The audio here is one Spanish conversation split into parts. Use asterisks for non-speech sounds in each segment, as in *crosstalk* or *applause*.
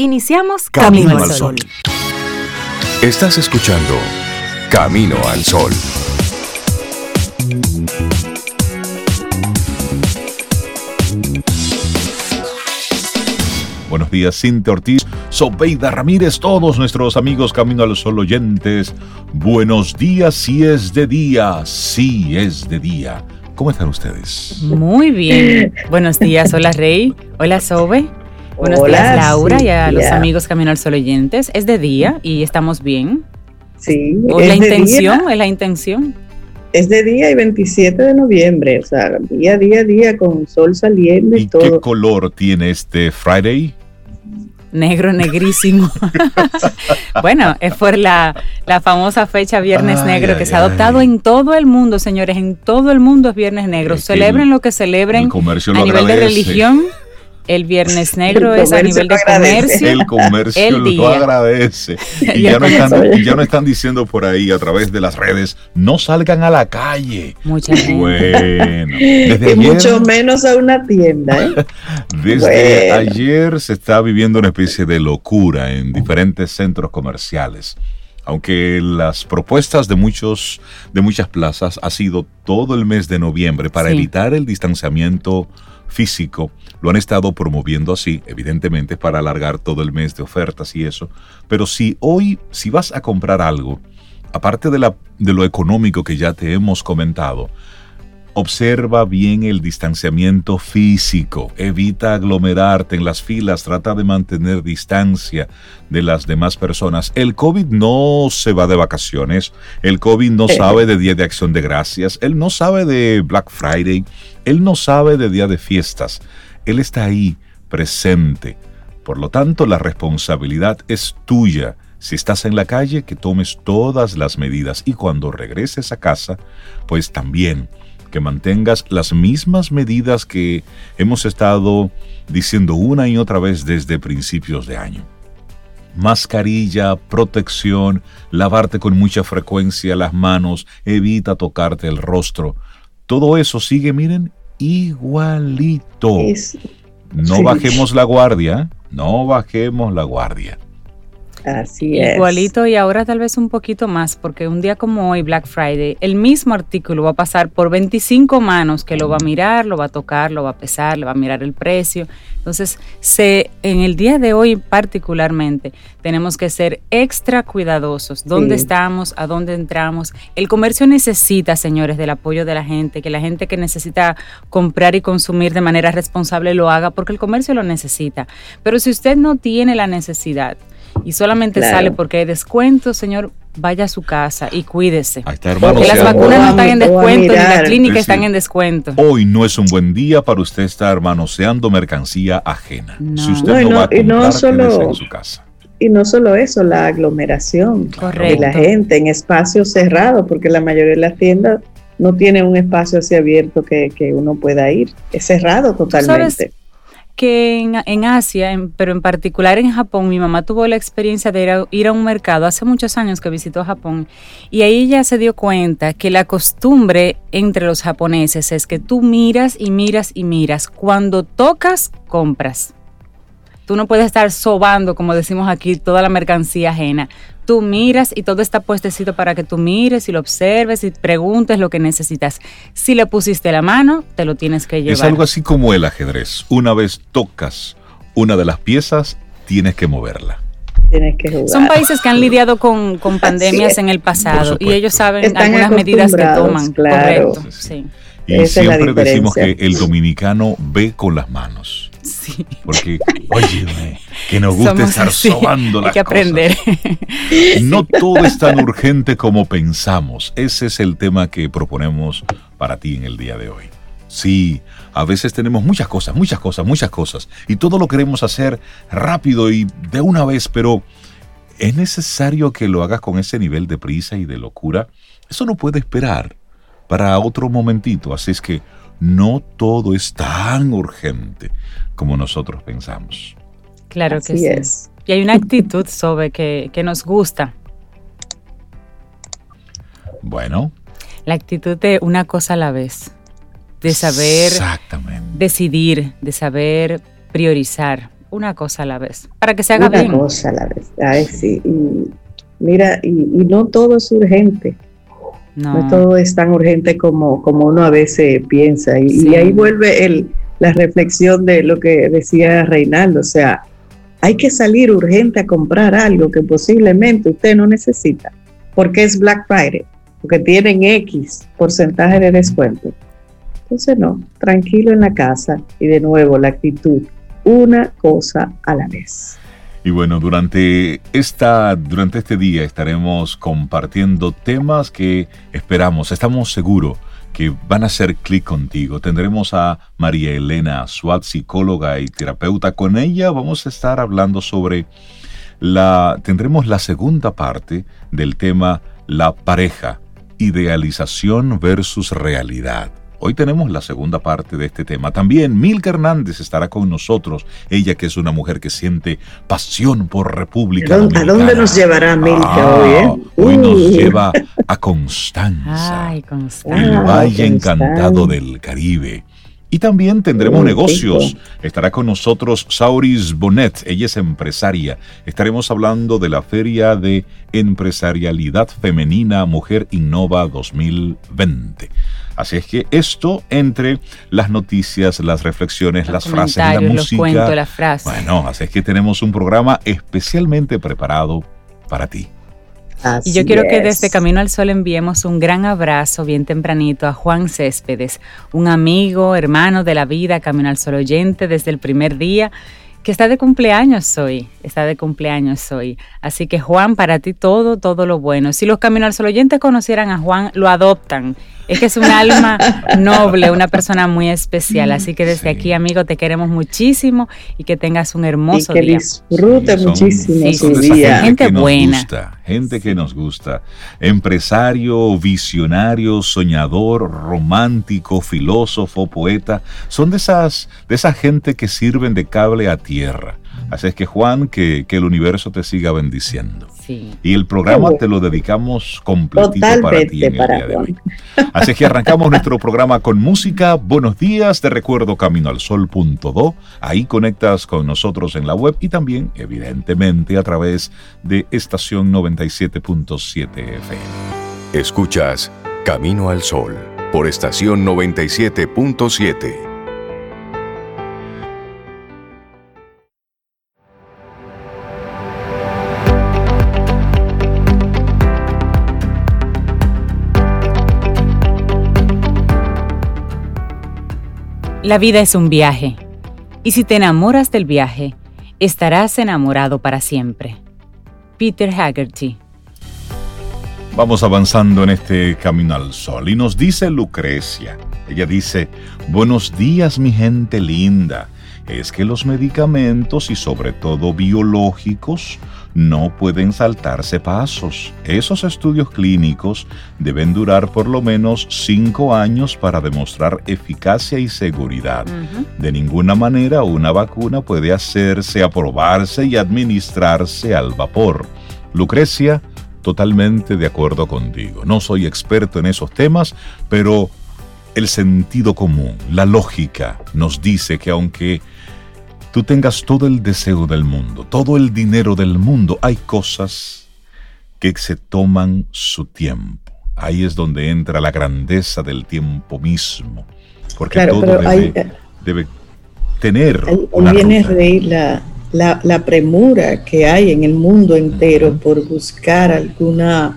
Iniciamos Camino, al Sol. Estás escuchando Camino al Sol. Buenos días, Cintia Ortiz, Sobeida Ramírez, todos nuestros amigos Camino al Sol oyentes. Buenos días, si es de día, si es de día. ¿Cómo están ustedes? Muy bien. Buenos días, hola Rey, hola Sobe. Buenos días, Laura, y a los amigos Camino al Sol oyentes. Es de día y estamos bien. Sí. es la intención, es la intención. Es de día y 27 de noviembre, o sea, día, día, día con sol saliendo y, todo. ¿Qué color tiene este Friday? Negro, negrísimo. *laughs* *laughs* bueno, es por la, famosa fecha Viernes Negro que se ha adoptado en todo el mundo, señores. En todo el mundo es Viernes Negro. celebren lo que celebren a nivel de religión el Viernes Negro es a nivel de comercio. El comercio lo agradece. *laughs* Y ya, no están, diciendo por ahí a través de las redes, no salgan a la calle. Mucha. Bueno. Desde mucho menos a una tienda. ¿eh? *laughs* Desde ayer se está viviendo una especie de locura en diferentes centros comerciales aunque las propuestas de muchos de muchas plazas ha sido todo el mes de noviembre para evitar el distanciamiento físico, lo han estado promoviendo así, evidentemente, para alargar todo el mes de ofertas y eso. Pero si hoy, si vas a comprar algo, aparte de, la, de lo económico que ya te hemos comentado, Observa bien el distanciamiento físico, evita aglomerarte en las filas, trata de mantener distancia de las demás personas. El COVID no se va de vacaciones, el COVID no sabe de Día de Acción de Gracias, él no sabe de Black Friday, él no sabe de Día de Fiestas, él está ahí, presente. Por lo tanto, la responsabilidad es tuya. Si estás en la calle, que tomes todas las medidas. Y cuando regreses a casa, pues también que mantengas las mismas medidas que hemos estado diciendo una y otra vez desde principios de año. Mascarilla, protección, lavarte con mucha frecuencia las manos, evita tocarte el rostro. Todo eso sigue, miren, igualito. no bajemos la guardia, no bajemos la guardia. Así es. Igualito y ahora tal vez un poquito más, porque un día como hoy, Black Friday, el mismo artículo va a pasar por 25 manos que lo va a mirar, lo va a tocar, lo va a pesar, le va a mirar el precio. Entonces, se, en el día de hoy particularmente, tenemos que ser extra cuidadosos. ¿Dónde estamos? ¿A dónde entramos? El comercio necesita, señores, del apoyo de la gente, que la gente que necesita comprar y consumir de manera responsable lo haga, porque el comercio lo necesita. Pero si usted no tiene la necesidad, y solamente sale porque hay descuento, señor, vaya a su casa y cuídese. porque las vacunas no están en descuento, ni la clínica están en descuento. Hoy no es un buen día para usted estar manoseando mercancía ajena. Si usted no, va a comprar, solo, en su casa. Y no solo eso, la aglomeración de la gente en espacios cerrados, porque la mayoría de las tiendas no tienen un espacio así abierto que, que uno pueda ir. Es cerrado totalmente que en, Asia, pero en particular en Japón, mi mamá tuvo la experiencia de ir a, un mercado hace muchos años que visitó Japón y ahí ella se dio cuenta que la costumbre entre los japoneses es que tú miras y miras y miras. Cuando tocas, compras. Tú no puedes estar sobando, como decimos aquí, toda la mercancía ajena tú miras y todo está puestecito para que tú mires y lo observes y preguntes lo que necesitas. Si le pusiste la mano, te lo tienes que llevar. Es algo así como el ajedrez. Una vez tocas una de las piezas, tienes que moverla. Tienes que jugar. Son países que han lidiado con, *laughs* pandemias en el pasado y ellos saben algunas medidas que toman. Claro. Correcto. Sí. Y siempre decimos que el dominicano ve con las manos. Porque, oye, que nos gusta estar sobando las Hay que aprender. No todo es tan urgente como pensamos. Ese es el tema que proponemos para ti en el día de hoy. Sí, a veces tenemos muchas cosas, muchas cosas, muchas cosas. Y todo lo queremos hacer rápido y de una vez, pero ¿es necesario que lo hagas con ese nivel de prisa y de locura? Eso no puede esperar para otro momentito. Así es que no todo es tan urgente como nosotros pensamos. Claro que sí. Es. Y hay una actitud sobre que, que nos gusta. Bueno. La actitud de una cosa a la vez, de saber decidir, de saber priorizar. una cosa a la vez, para que se haga bien. Una cosa a la vez, ay sí, y mira, y, no todo es urgente, no. todo es tan urgente como, como uno a veces piensa, y, ahí vuelve el, la reflexión de lo que decía Reinaldo, o sea, hay que salir urgente a comprar algo que posiblemente usted no necesita, porque es Black Friday, porque tienen X porcentaje de descuento. Entonces no, tranquilo en la casa y de nuevo la actitud, una cosa a la vez. Y bueno, durante, esta, durante este día estaremos compartiendo temas que esperamos, estamos seguros que van a hacer clic contigo. Tendremos a María Elena Suat, psicóloga y terapeuta. Con ella vamos a estar hablando sobre la... Tendremos la segunda parte del tema La pareja, idealización versus realidad. Hoy tenemos la segunda parte de este tema. También Milka Hernández estará con nosotros. Ella que es una mujer que siente pasión por República ¿A dónde, ¿A dónde nos llevará Milka ah, hoy? Eh? Hoy nos lleva a Constanza, *laughs* el Valle Encantado del Caribe. Y también tendremos negocios. Estará con nosotros Sauris Bonet, ella es empresaria. Estaremos hablando de la Feria de Empresarialidad Femenina Mujer Innova 2020. Así es que esto entre las noticias, las reflexiones, las frases, la música. las frases. Bueno, así es que tenemos un programa especialmente preparado para ti. y yo quiero que desde Camino al Sol enviemos un gran abrazo bien tempranito a Juan Céspedes, un amigo, hermano de la vida, Camino al Sol oyente desde el primer día que está de cumpleaños hoy, está de cumpleaños hoy. Así que Juan, para ti todo, todo lo bueno. Si los Camino al Sol oyentes conocieran a Juan, lo adoptan es que es un alma *laughs* noble, una persona muy especial. Así que desde aquí, amigo, te queremos muchísimo y que tengas un hermoso y que Disfrute muchísimo su día. Gente, buena. gente que nos gusta. Empresario, visionario, soñador, romántico, filósofo, poeta. Son de esas, de esa gente que sirven de cable a tierra. Así es que Juan, que, que el universo te siga bendiciendo. Y el programa te lo dedicamos completito para ti en el día de hoy. Así que arrancamos *laughs* nuestro programa con música. Buenos días, te recuerdo camino al sol.do. Ahí conectas con nosotros en la web y también, evidentemente, a través de estación 97.7 FM. Escuchas Camino al Sol por estación 97.7. La vida es un viaje, y si te enamoras del viaje, estarás enamorado para siempre. Peter Haggerty. Vamos avanzando en este camino al sol y nos dice Lucrecia. Ella dice, buenos días mi gente linda. Es que los medicamentos y sobre todo biológicos no pueden saltarse pasos. Esos estudios clínicos deben durar por lo menos cinco años para demostrar eficacia y seguridad. De ninguna manera una vacuna puede hacerse, aprobarse y administrarse al vapor. Lucrecia, totalmente de acuerdo contigo. No soy experto en esos temas, pero el sentido común, la lógica, nos dice que aunque tú tengas todo el deseo del mundo, todo el dinero del mundo, hay cosas que se toman su tiempo. Ahí es donde entra la grandeza del tiempo mismo. Porque todo debe, debe, tener. Ahí, viene reír la, la, premura que hay en el mundo entero por buscar alguna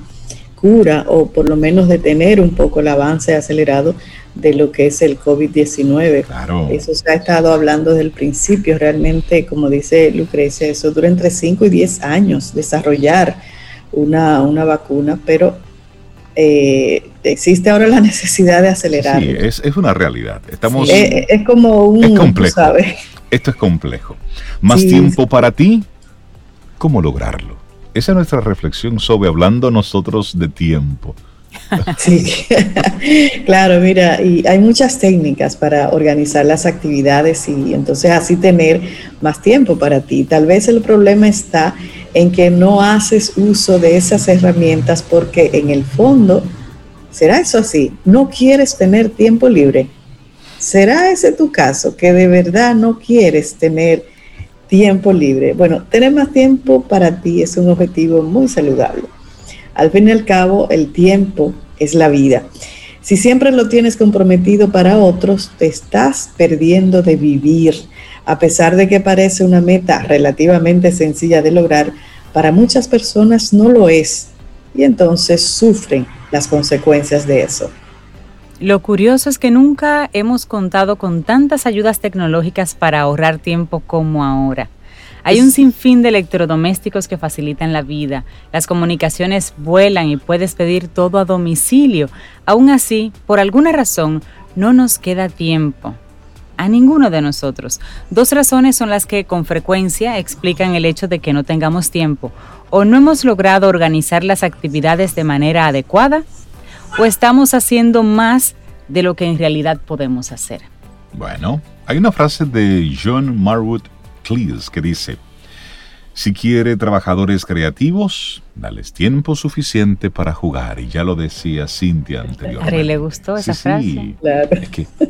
cura o por lo menos detener un poco el avance acelerado de lo que es el COVID-19. Eso se ha estado hablando desde el principio, realmente, como dice Lucrecia, eso dura entre 5 y 10 años desarrollar una, una vacuna, pero eh, existe ahora la *laughs* necesidad de acelerar. Sí, es, es, una realidad. Estamos, es, como un... Es complejo. Esto es complejo. Más tiempo para ti, ¿cómo lograrlo? Esa es nuestra reflexión sobre hablando nosotros de tiempo. Sí, *laughs* claro, mira, y hay muchas técnicas para organizar las actividades y entonces así tener más tiempo para ti. Tal vez el problema está en que no haces uso de esas herramientas porque en el fondo, ¿será eso así? ¿No quieres tener tiempo libre? ¿Será ese tu caso, que de verdad no quieres tener tiempo libre. Bueno, tener más tiempo para ti es un objetivo muy saludable. Al fin y al cabo, el tiempo es la vida. Si siempre lo tienes comprometido para otros, te estás perdiendo de vivir. A pesar de que parece una meta relativamente sencilla de lograr, para muchas personas no lo es y entonces sufren las consecuencias de eso. Lo curioso es que nunca hemos contado con tantas ayudas tecnológicas para ahorrar tiempo como ahora. Hay un sinfín de electrodomésticos que facilitan la vida. Las comunicaciones vuelan y puedes pedir todo a domicilio. Aún así, por alguna razón, no nos queda tiempo. A ninguno de nosotros. Dos razones son las que con frecuencia explican el hecho de que no tengamos tiempo. O no hemos logrado organizar las actividades de manera adecuada o estamos haciendo más de lo que en realidad podemos hacer. Bueno, hay una frase de John Marwood Cleese que dice, si quiere trabajadores creativos, dales tiempo suficiente para jugar. Y ya lo decía Cintia anteriormente. Le gustó esa frase. Sí, claro.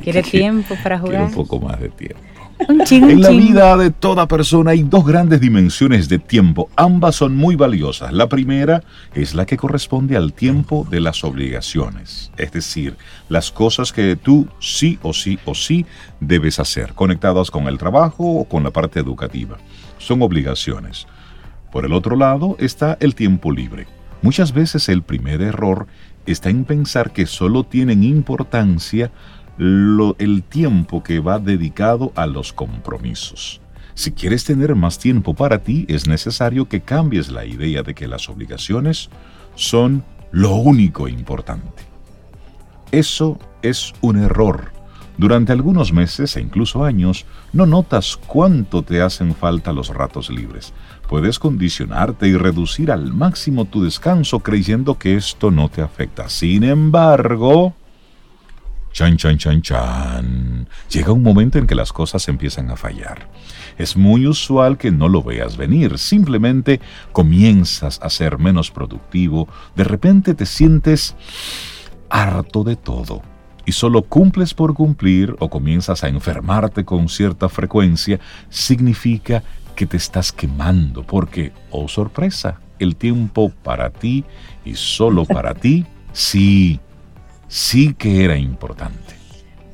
¿Quiere tiempo para jugar? un poco más de tiempo en la vida de toda persona hay dos grandes dimensiones de tiempo. Ambas son muy valiosas. La primera es la que corresponde al tiempo de las obligaciones, es decir, las cosas que tú sí o sí o sí debes hacer, conectadas con el trabajo o con la parte educativa. Son obligaciones. Por el otro lado está el tiempo libre. Muchas veces el primer error está en pensar que solo tienen importancia el tiempo que va dedicado a los compromisos. Si quieres tener más tiempo para ti, es necesario que cambies la idea de que las obligaciones son lo único importante. Eso es un error. Durante algunos meses e incluso años, no notas cuánto te hacen falta los ratos libres. Puedes condicionarte y reducir al máximo tu descanso creyendo que esto no te afecta. Sin embargo, Chan, chan, chan, chan. Llega un momento en que las cosas empiezan a fallar. Es muy usual que no lo veas venir. Simplemente comienzas a ser menos productivo. De repente te sientes harto de todo. Y solo cumples por cumplir o comienzas a enfermarte con cierta frecuencia, significa que te estás quemando. Porque, oh sorpresa, el tiempo para ti y solo para ti, sí sí que era importante.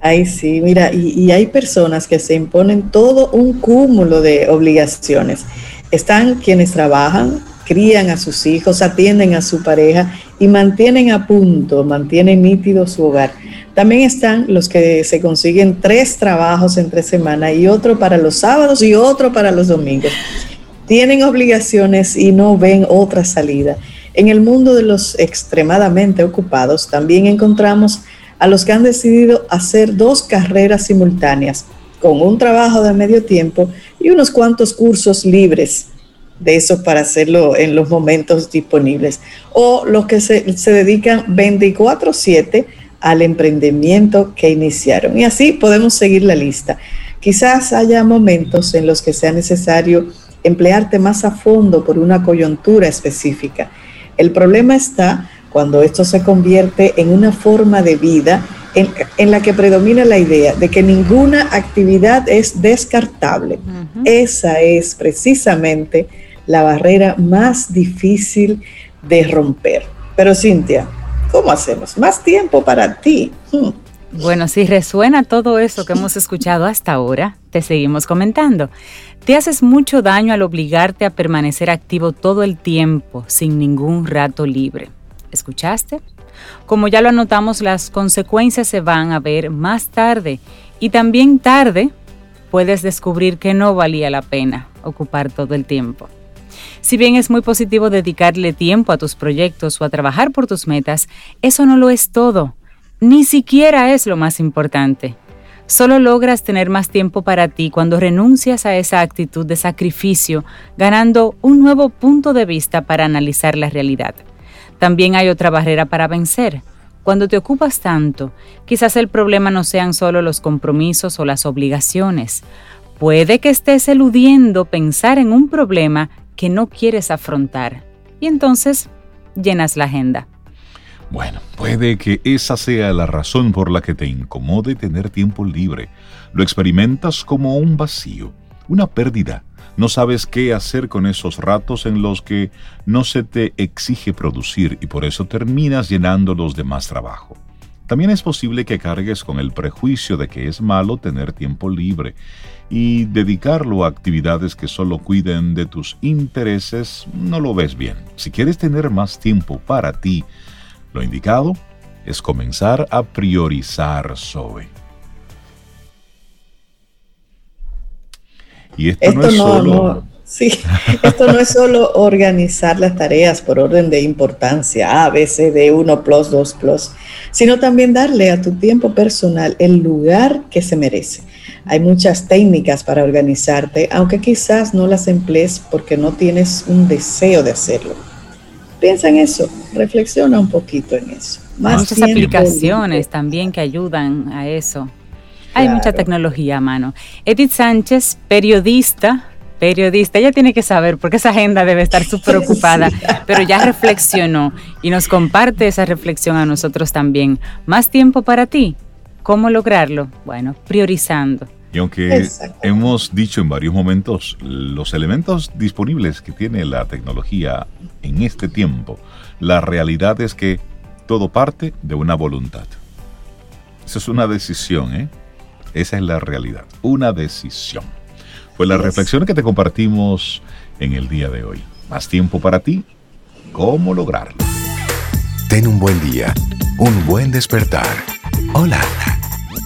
Ay, sí, mira, y, hay personas que se imponen todo un cúmulo de obligaciones. Están quienes trabajan, crían a sus hijos, atienden a su pareja y mantienen a punto, mantienen nítido su hogar. También están los que se consiguen tres trabajos entre semana y otro para los sábados y otro para los domingos. Tienen obligaciones y no ven otra salida. En el mundo de los extremadamente ocupados también encontramos a los que han decidido hacer dos carreras simultáneas, con un trabajo de medio tiempo y unos cuantos cursos libres de eso para hacerlo en los momentos disponibles. O los que se, dedican 24/7 al emprendimiento que iniciaron. Y así podemos seguir la lista. Quizás haya momentos en los que sea necesario emplearte más a fondo por una coyuntura específica el problema está cuando esto se convierte en una forma de vida en, la que predomina la idea de que ninguna actividad es descartable. Esa es precisamente la barrera más difícil de romper. Pero Cintia, ¿cómo hacemos? Más tiempo para ti. Hmm. Bueno, si resuena todo eso que hemos escuchado hasta ahora, te seguimos comentando. Te haces mucho daño al obligarte a permanecer activo todo el tiempo sin ningún rato libre. ¿Escuchaste? Como ya lo anotamos, las consecuencias se van a ver más tarde y también tarde puedes descubrir que no valía la pena ocupar todo el tiempo. Si bien es muy positivo dedicarle tiempo a tus proyectos o a trabajar por tus metas, eso no lo es todo ni siquiera es lo más importante. Solo logras tener más tiempo para ti cuando renuncias a esa actitud de sacrificio, ganando un nuevo punto de vista para analizar la realidad. También hay otra barrera para vencer. Cuando te ocupas tanto, quizás el problema no sean solo los compromisos o las obligaciones. Puede que estés eludiendo pensar en un problema que no quieres afrontar. Y entonces llenas la agenda. Bueno, puede que esa sea la razón por la que te incomode tener tiempo libre. Lo experimentas como un vacío, una pérdida, no sabes qué hacer con esos ratos en los que no se te exige producir y por eso terminas llenándolos de más trabajo. También es posible que cargues con el prejuicio de que es malo tener tiempo libre y dedicarlo a actividades que solo cuiden de tus intereses no lo ves bien. Si quieres tener más tiempo para ti, lo indicado es comenzar a priorizar Zoe. Y esto, no es solo... sí, *laughs* esto no es solo organizar las tareas por orden de importancia, A, B, C, D, 1 plus, 2 plus, sino también darle a tu tiempo personal el lugar que se merece. Hay muchas técnicas para organizarte, aunque quizás no las emplees porque no tienes un deseo de hacerlo. Piensa en eso, reflexiona un poquito en eso. muchas aplicaciones también que ayudan a eso. Hay mucha tecnología a mano. Edith Sánchez, periodista, periodista, ella tiene que saber porque esa agenda debe estar *laughs* súper ocupada, pero ya reflexionó y nos comparte esa reflexión a nosotros también. Más tiempo para ti. ¿Cómo lograrlo? Bueno, priorizando. Y aunque hemos dicho en varios momentos los elementos disponibles que tiene la tecnología en este tiempo, la realidad es que todo parte de una voluntad. Eso es una decisión, ¿eh? Esa es la realidad, una decisión. Fue la reflexión que te compartimos en el día de hoy. Más tiempo para ti, ¿cómo lograrlo? Ten un buen día, un buen despertar. Hola.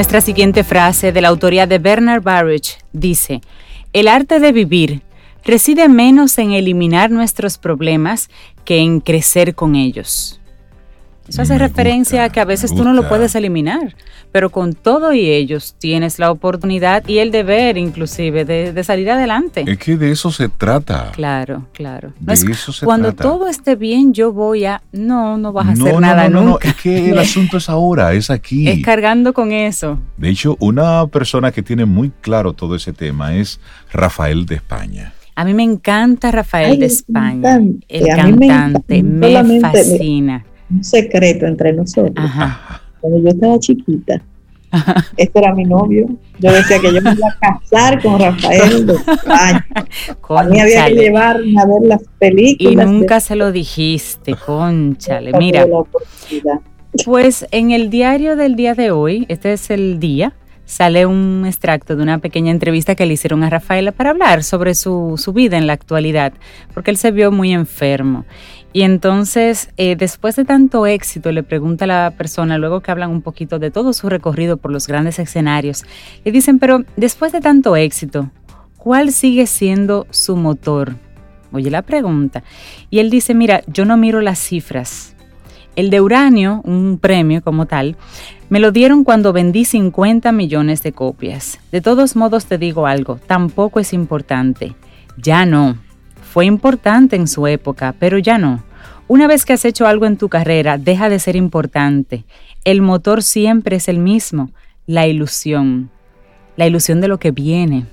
Nuestra siguiente frase de la autoría de Bernard Baruch dice, el arte de vivir reside menos en eliminar nuestros problemas que en crecer con ellos. Eso hace referencia a que a veces tú no lo puedes eliminar, pero con todo y ellos tienes la oportunidad y el deber inclusive de, salir adelante. Es que de eso se trata. Claro, claro. De eso se cuando todo esté bien yo voy a... No, no vas a hacer nada no, nunca. No, es que el asunto es ahora, es aquí. *laughs* Es cargando con eso. De hecho, una persona que tiene muy claro todo ese tema es Rafael de España. A mí me encanta Rafael de España, el cantante, me, fascina un secreto entre nosotros. Cuando yo estaba chiquita, este era mi novio. Yo decía que yo me iba a casar con Rafael de España. *laughs* A mí había que llevarme a ver las películas. Y nunca se lo dijiste, conchale. Mira, pues en el diario del día de hoy, este es el día, sale un extracto de una pequeña entrevista que le hicieron a Rafaela para hablar sobre su, su vida en la actualidad, porque él se vio muy enfermo. Y entonces, eh, después de tanto éxito, le pregunta a la persona, luego que hablan un poquito de todo su recorrido por los grandes escenarios, le dicen, pero después de tanto éxito, ¿cuál sigue siendo su motor? Oye la pregunta. Y él dice, mira, yo no miro las cifras. El de uranio, un premio como tal, me lo dieron cuando vendí 50 millones de copias. De todos modos te digo algo, tampoco es importante. Ya no. Fue importante en su época, pero ya no. Una vez que has hecho algo en tu carrera, deja de ser importante. El motor siempre es el mismo, la ilusión. La ilusión de lo que viene,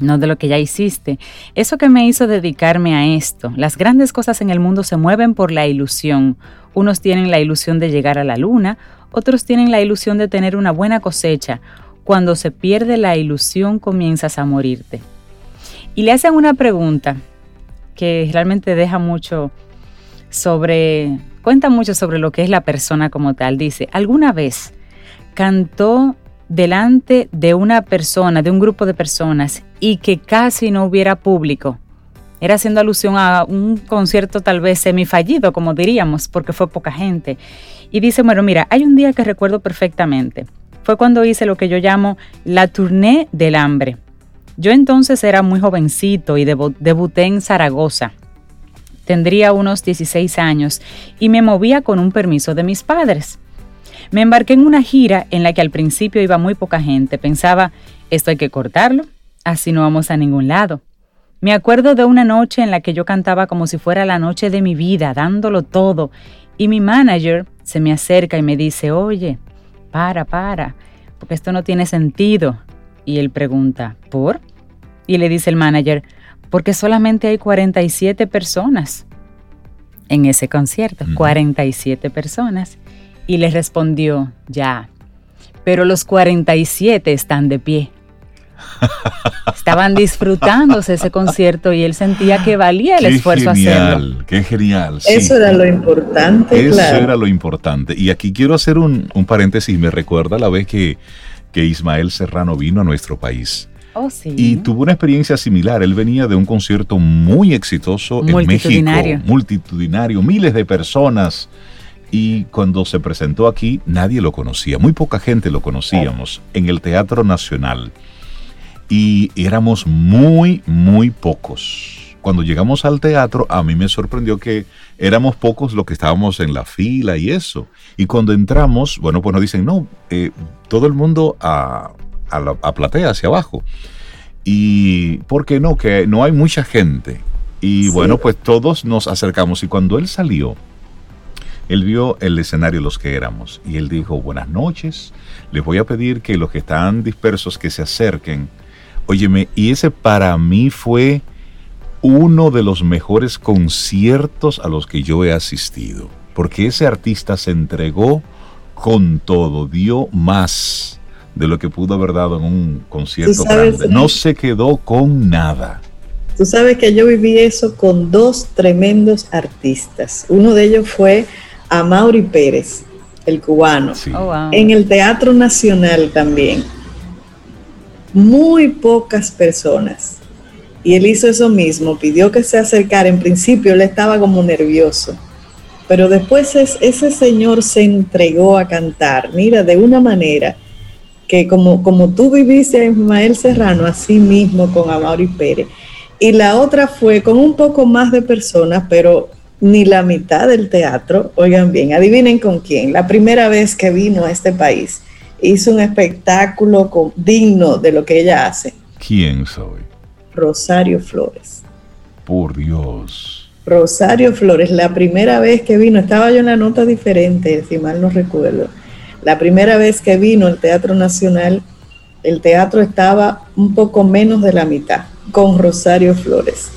no de lo que ya hiciste. Eso que me hizo dedicarme a esto. Las grandes cosas en el mundo se mueven por la ilusión. Unos tienen la ilusión de llegar a la luna, otros tienen la ilusión de tener una buena cosecha. Cuando se pierde la ilusión comienzas a morirte. Y le hacen una pregunta que realmente deja mucho sobre, cuenta mucho sobre lo que es la persona como tal. Dice, ¿alguna vez cantó delante de una persona, de un grupo de personas, y que casi no hubiera público? Era haciendo alusión a un concierto tal vez semifallido, como diríamos, porque fue poca gente. Y dice, bueno, mira, hay un día que recuerdo perfectamente. Fue cuando hice lo que yo llamo la tournée del hambre. Yo entonces era muy jovencito y debuté en Zaragoza. Tendría unos 16 años y me movía con un permiso de mis padres. Me embarqué en una gira en la que al principio iba muy poca gente. Pensaba, esto hay que cortarlo, así no vamos a ningún lado. Me acuerdo de una noche en la que yo cantaba como si fuera la noche de mi vida, dándolo todo, y mi manager se me acerca y me dice, oye, para, para, porque esto no tiene sentido. Y él pregunta, ¿por? Y le dice el manager, porque solamente hay 47 personas en ese concierto, 47 personas. Y le respondió, ya, pero los 47 están de pie. *laughs* Estaban disfrutándose ese concierto y él sentía que valía el esfuerzo hacerlo. Qué genial. Eso era lo importante. Eso era lo importante. Y aquí quiero hacer un, paréntesis. Me recuerda la vez que, que Ismael Serrano vino a nuestro país. Oh, sí. Y tuvo una experiencia similar. Él venía de un concierto muy exitoso en México, multitudinario, miles de personas. Y cuando se presentó aquí, nadie lo conocía, muy poca gente lo conocíamos, en el Teatro Nacional y éramos muy, muy pocos. Cuando llegamos al teatro, a mí me sorprendió que éramos pocos los que estábamos en la fila y eso. Y cuando entramos, bueno, pues nos dicen, no, eh, todo el mundo a, a, la, a platea, hacia abajo. Y, ¿por qué no? Que no hay mucha gente. Y bueno, pues todos nos acercamos. Y cuando él salió, él vio el escenario los que éramos. Y él dijo, buenas noches, les voy a pedir que los que están dispersos que se acerquen Óyeme, y ese para mí fue uno de los mejores conciertos a los que yo he asistido, porque ese artista se entregó con todo, dio más de lo que pudo haber dado en un concierto grande. No se quedó con nada. Tú sabes que yo viví eso con dos tremendos artistas. Uno de ellos fue Amaury Pérez, el cubano, oh, en el Teatro Nacional también muy pocas personas. Y él hizo eso mismo, pidió que se acercara. En principio él estaba como nervioso, pero después ese señor se entregó a cantar, mira, de una manera que como, como tú viviste a Ismael Serrano, así mismo con Amaury Pérez. Y la otra fue con un poco más de personas, pero ni la mitad del teatro. Oigan bien, adivinen con quién. La primera vez que vino a este país hizo un espectáculo digno de lo que ella hace. ¿Quién soy? Rosario Flores. Por Dios. Rosario Flores, la primera vez que vino, estaba yo en la nota diferente, si mal no recuerdo. La primera vez que vino al Teatro Nacional, el teatro estaba un poco menos de la mitad, con Rosario Flores.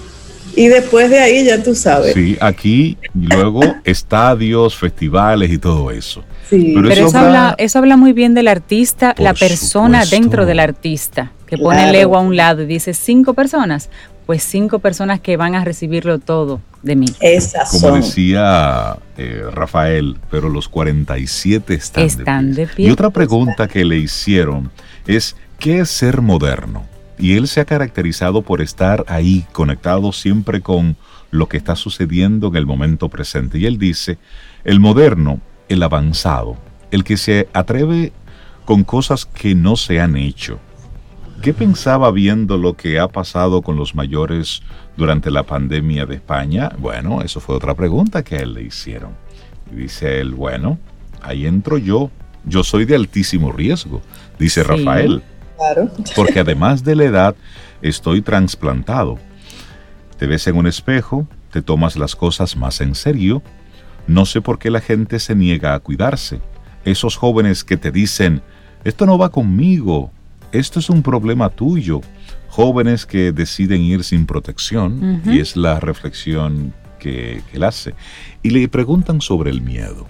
Y después de ahí ya tú sabes. Sí, aquí luego *laughs* estadios, festivales y todo eso. Pero, eso, habla, eso habla muy bien del artista, la persona dentro del artista, que pone el ego a un lado y dice cinco personas, pues cinco personas que van a recibirlo todo de mí. Esas Como decía eh, Rafael, pero los 47 están, están de, pie. Y otra pregunta que le hicieron es, ¿qué es ser moderno? Y él se ha caracterizado por estar ahí, conectado siempre con lo que está sucediendo en el momento presente. Y él dice, el moderno el avanzado, el que se atreve con cosas que no se han hecho. ¿Qué pensaba viendo lo que ha pasado con los mayores durante la pandemia de España? Bueno, eso fue otra pregunta que a él le hicieron. Y dice él, bueno, ahí entro yo. Yo soy de altísimo riesgo, dice Rafael. Claro. Porque además de la edad, estoy trasplantado. Te ves en un espejo, te tomas las cosas más en serio, no sé por qué la gente se niega a cuidarse. Esos jóvenes que te dicen, esto no va conmigo, esto es un problema tuyo. Jóvenes que deciden ir sin protección, y es la reflexión que, él hace. Y le preguntan sobre el miedo.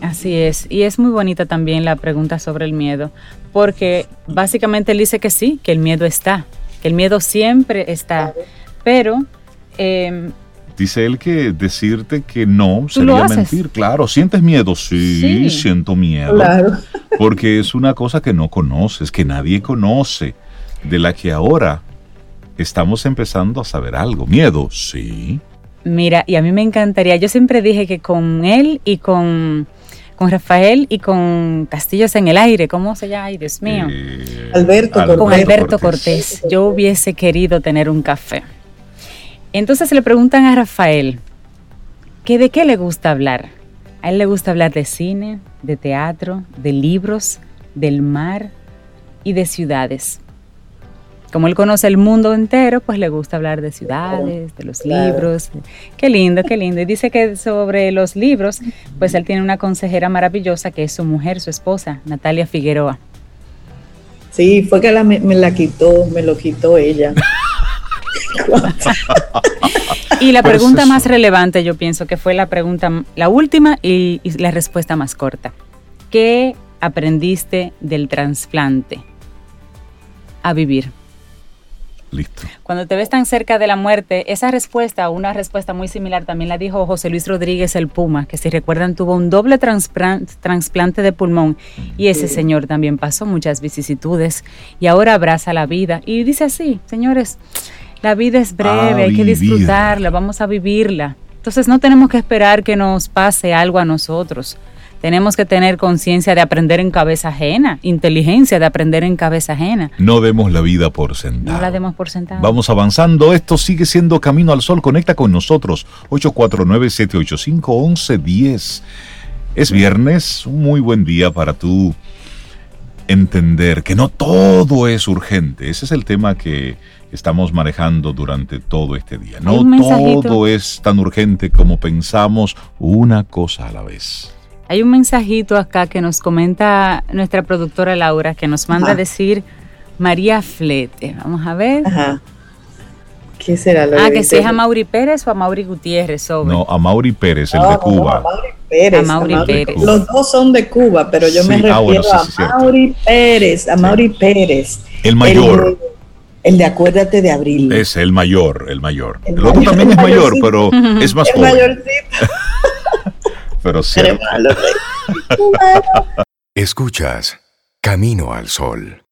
Así es, y es muy bonita también la pregunta sobre el miedo, porque básicamente él dice que sí, que el miedo está, que el miedo siempre está, pero em, Dice él que decirte que no sería mentir. Claro, ¿sientes miedo? Sí, siento miedo. Claro. Porque es una cosa que no conoces, que nadie conoce, de la que ahora estamos empezando a saber algo. Miedo, sí. Mira, y a mí me encantaría, yo siempre dije que con él y con, con Rafael y con Castillos en el Aire, ¿cómo se llama? Ay, Dios mío. Eh, Alberto, Cortés. Con Alberto Cortés. Yo hubiese querido tener un café. Entonces le preguntan a Rafael que de qué le gusta hablar. A él le gusta hablar de cine, de teatro, de libros, del mar y de ciudades. Como él conoce el mundo entero, pues le gusta hablar de ciudades, de los libros. Qué lindo, qué lindo. Y dice que sobre los libros, pues él tiene una consejera maravillosa que es su mujer, su esposa, Natalia Figueroa. Sí, fue que me, la quitó, me lo quitó ella. *laughs* y la pregunta más relevante, yo pienso que fue la pregunta, la última y, y la respuesta más corta. ¿Qué aprendiste del trasplante a vivir? Listo. Cuando te ves tan cerca de la muerte, esa respuesta, una respuesta muy similar, también la dijo José Luis Rodríguez el Puma, que si recuerdan tuvo un doble trasplante de pulmón y ese señor también pasó muchas vicisitudes y ahora abraza la vida y dice así, señores, la vida es breve, hay que disfrutarla, vamos a vivirla. Entonces no tenemos que esperar que nos pase algo a nosotros. Tenemos que tener conciencia de aprender en cabeza ajena, inteligencia de aprender en cabeza ajena. No demos la vida por sentada. No la demos por sentada. Vamos avanzando. Esto sigue siendo Camino al Sol. Conecta con nosotros. 849-785-1110. Es viernes, un muy buen día para tú entender que no todo es urgente. Ese es el tema que estamos manejando durante todo este día. No todo es tan urgente como pensamos, una cosa a la vez. Hay un mensajito acá que nos comenta nuestra productora Laura, que nos manda a decir María Flete. Vamos a ver. Ajá. ¿Qué será lo Ah, que sea a Mauri Pérez o a Mauri Gutiérrez sobre. No, a Mauri Pérez, el de Cuba. a Mauri Pérez. A Mauri, Pérez. Los dos son de Cuba, pero yo me ah, refiero a Mauri Pérez, a Mauri Pérez. El mayor. El, de Acuérdate de Abril. Es el mayor, el mayor. El, otro también es mayor, pero *laughs* es más joven. El mayorcito. *laughs* pero sí. *laughs* Escuchas Camino al Sol.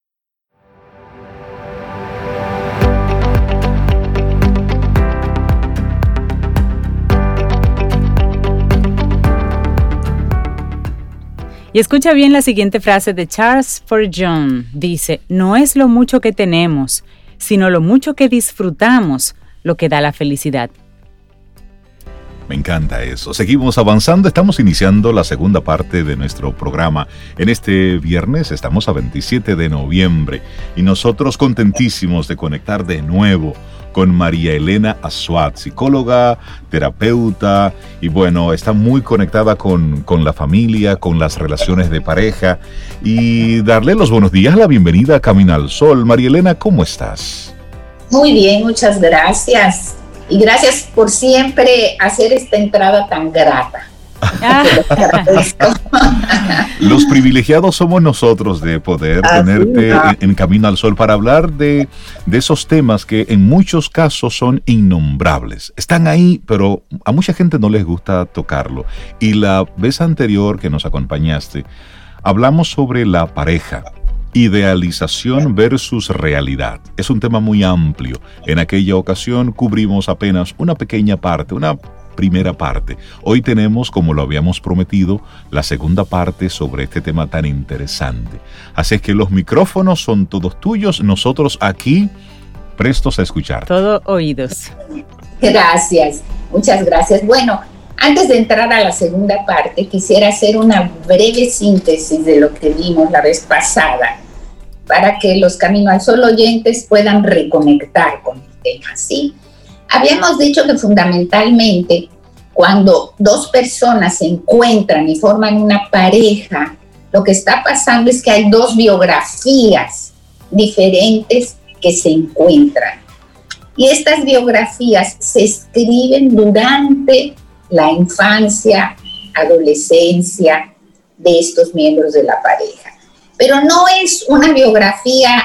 Y escucha bien la siguiente frase de Charles John. Dice, no es lo mucho que tenemos, sino lo mucho que disfrutamos lo que da la felicidad. Me encanta eso. Seguimos avanzando, estamos iniciando la segunda parte de nuestro programa. En este viernes estamos a 27 de noviembre y nosotros contentísimos de conectar de nuevo con María Elena Azuat, psicóloga, terapeuta y bueno, está muy conectada con, con, la familia, con las relaciones de pareja y darle los buenos días, la bienvenida a Camino al Sol. María Elena, ¿cómo estás? Muy bien, muchas gracias. Y gracias por siempre hacer esta entrada tan grata. *laughs* Los privilegiados somos nosotros de poder tenerte en, Camino al Sol para hablar de, de, esos temas que en muchos casos son innombrables. Están ahí, pero a mucha gente no les gusta tocarlo. Y la vez anterior que nos acompañaste, hablamos sobre la pareja, Idealización versus realidad. Es un tema muy amplio. En aquella ocasión cubrimos apenas una pequeña parte, una primera parte. Hoy tenemos, como lo habíamos prometido, la segunda parte sobre este tema tan interesante. Así es que los micrófonos son todos tuyos, nosotros aquí prestos a escuchar. Todo oídos. Gracias, muchas gracias. Bueno, antes de entrar a la segunda parte, quisiera hacer una breve síntesis de lo que vimos la vez pasada para que los Camino al Sol oyentes puedan reconectar con el tema, ¿sí? Habíamos dicho que fundamentalmente cuando dos personas se encuentran y forman una pareja, lo que está pasando es que hay dos biografías diferentes que se encuentran. Y estas biografías se escriben durante la infancia, adolescencia de estos miembros de la pareja. Pero no es una biografía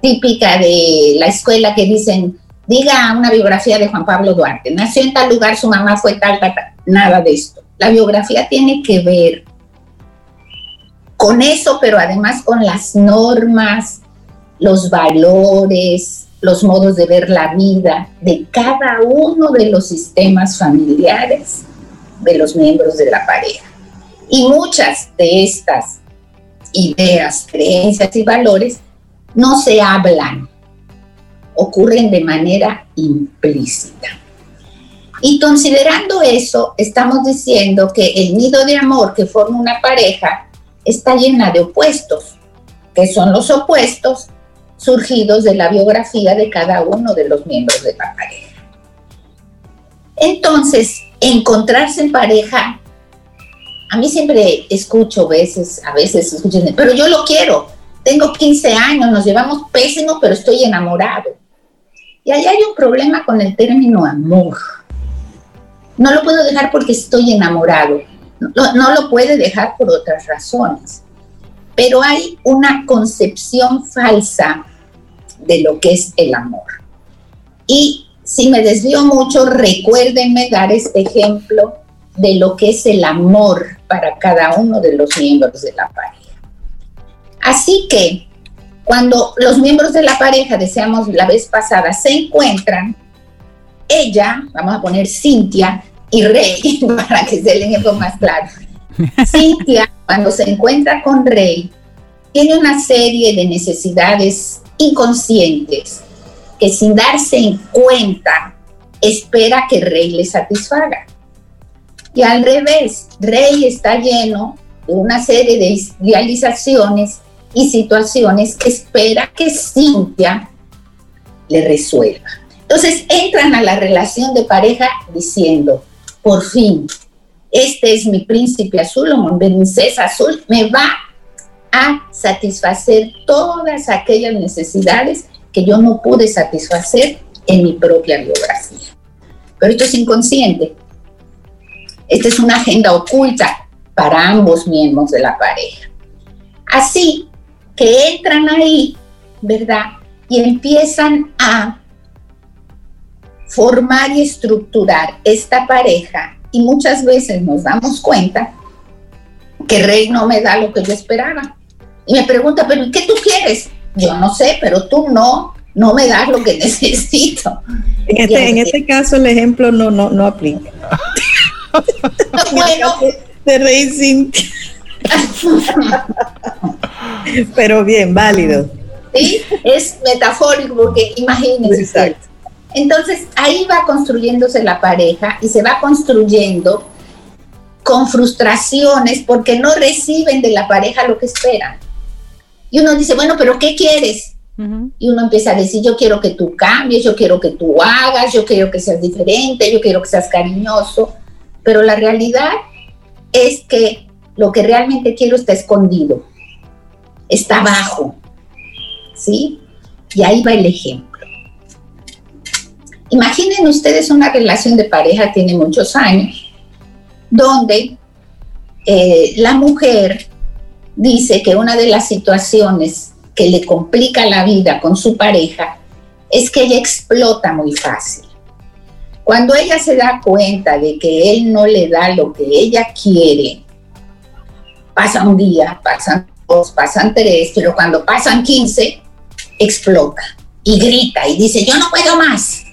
típica de la escuela que dicen, diga una biografía de Juan Pablo Duarte. Nació en tal lugar, su mamá fue tal, tal. Nada de esto. La biografía tiene que ver con eso, pero además con las normas, los valores, los modos de ver la vida de cada uno de los sistemas familiares de los miembros de la pareja. Y muchas de estas ideas, creencias y valores no se hablan, ocurren de manera implícita. Y considerando eso, estamos diciendo que el nido de amor que forma una pareja está llena de opuestos, que son los opuestos surgidos de la biografía de cada uno de los miembros de la pareja. Entonces, encontrarse en pareja, a mí siempre escucho veces, a veces escuchen, pero yo lo quiero, tengo 15 años, nos llevamos pésimo, pero estoy enamorado. Y ahí hay un problema con el término amor. No lo puedo dejar porque estoy enamorado. No, lo puede dejar por otras razones. Pero hay una concepción falsa de lo que es el amor. Y si me desvío mucho, recuérdenme dar este ejemplo de lo que es el amor para cada uno de los miembros de la pareja. Así que cuando los miembros de la pareja, decíamos la vez pasada, se encuentran, ella, vamos a poner Cintia y Rey, *laughs* para que se el ejemplo más claro. *laughs* Cintia, cuando se encuentra con Rey, tiene una serie de necesidades inconscientes que sin darse en cuenta espera que Rey le satisfaga. Y al revés, Rey está lleno de una serie de idealizaciones y situaciones que espera que Cintia le resuelva. Entonces entran a la relación de pareja diciendo, por fin, este es mi príncipe azul o mi princesa azul, me va a satisfacer todas aquellas necesidades que yo no pude satisfacer en mi propia biografía. Pero esto es inconsciente. Esta es una agenda oculta para ambos miembros de la pareja. Así que entran ahí, ¿verdad? Y empiezan a formar y estructurar esta pareja y muchas veces nos damos cuenta que Rey no me da lo que yo esperaba. Y me pregunta, pero ¿qué tú quieres? Yo no sé, pero tú no, no me das lo que *laughs* necesito. En este, en este caso el ejemplo no, no, no aplica. *laughs* bueno, de Rey Cintia. *laughs* pero bien, válido. Sí, es metafórico porque imagínense. Entonces ahí va construyéndose la pareja y se va construyendo con frustraciones porque no reciben de la pareja lo que esperan. Y uno dice, bueno, pero ¿qué quieres? Y uno empieza a decir, yo quiero que tú cambies, yo quiero que tú hagas, yo quiero que seas diferente, yo quiero que seas cariñoso. Pero la realidad es que lo que realmente quiero está escondido, está abajo. ¿Sí? Y ahí va el ejemplo. Imaginen ustedes una relación de pareja, tiene muchos años, donde eh, la mujer dice que una de las situaciones que le complica la vida con su pareja es que ella explota muy fácil. Cuando ella se da cuenta de que él no le da lo que ella quiere, pasa un día, pasan dos, pasan tres, pero cuando pasan 15, explota y grita y dice, yo no puedo más.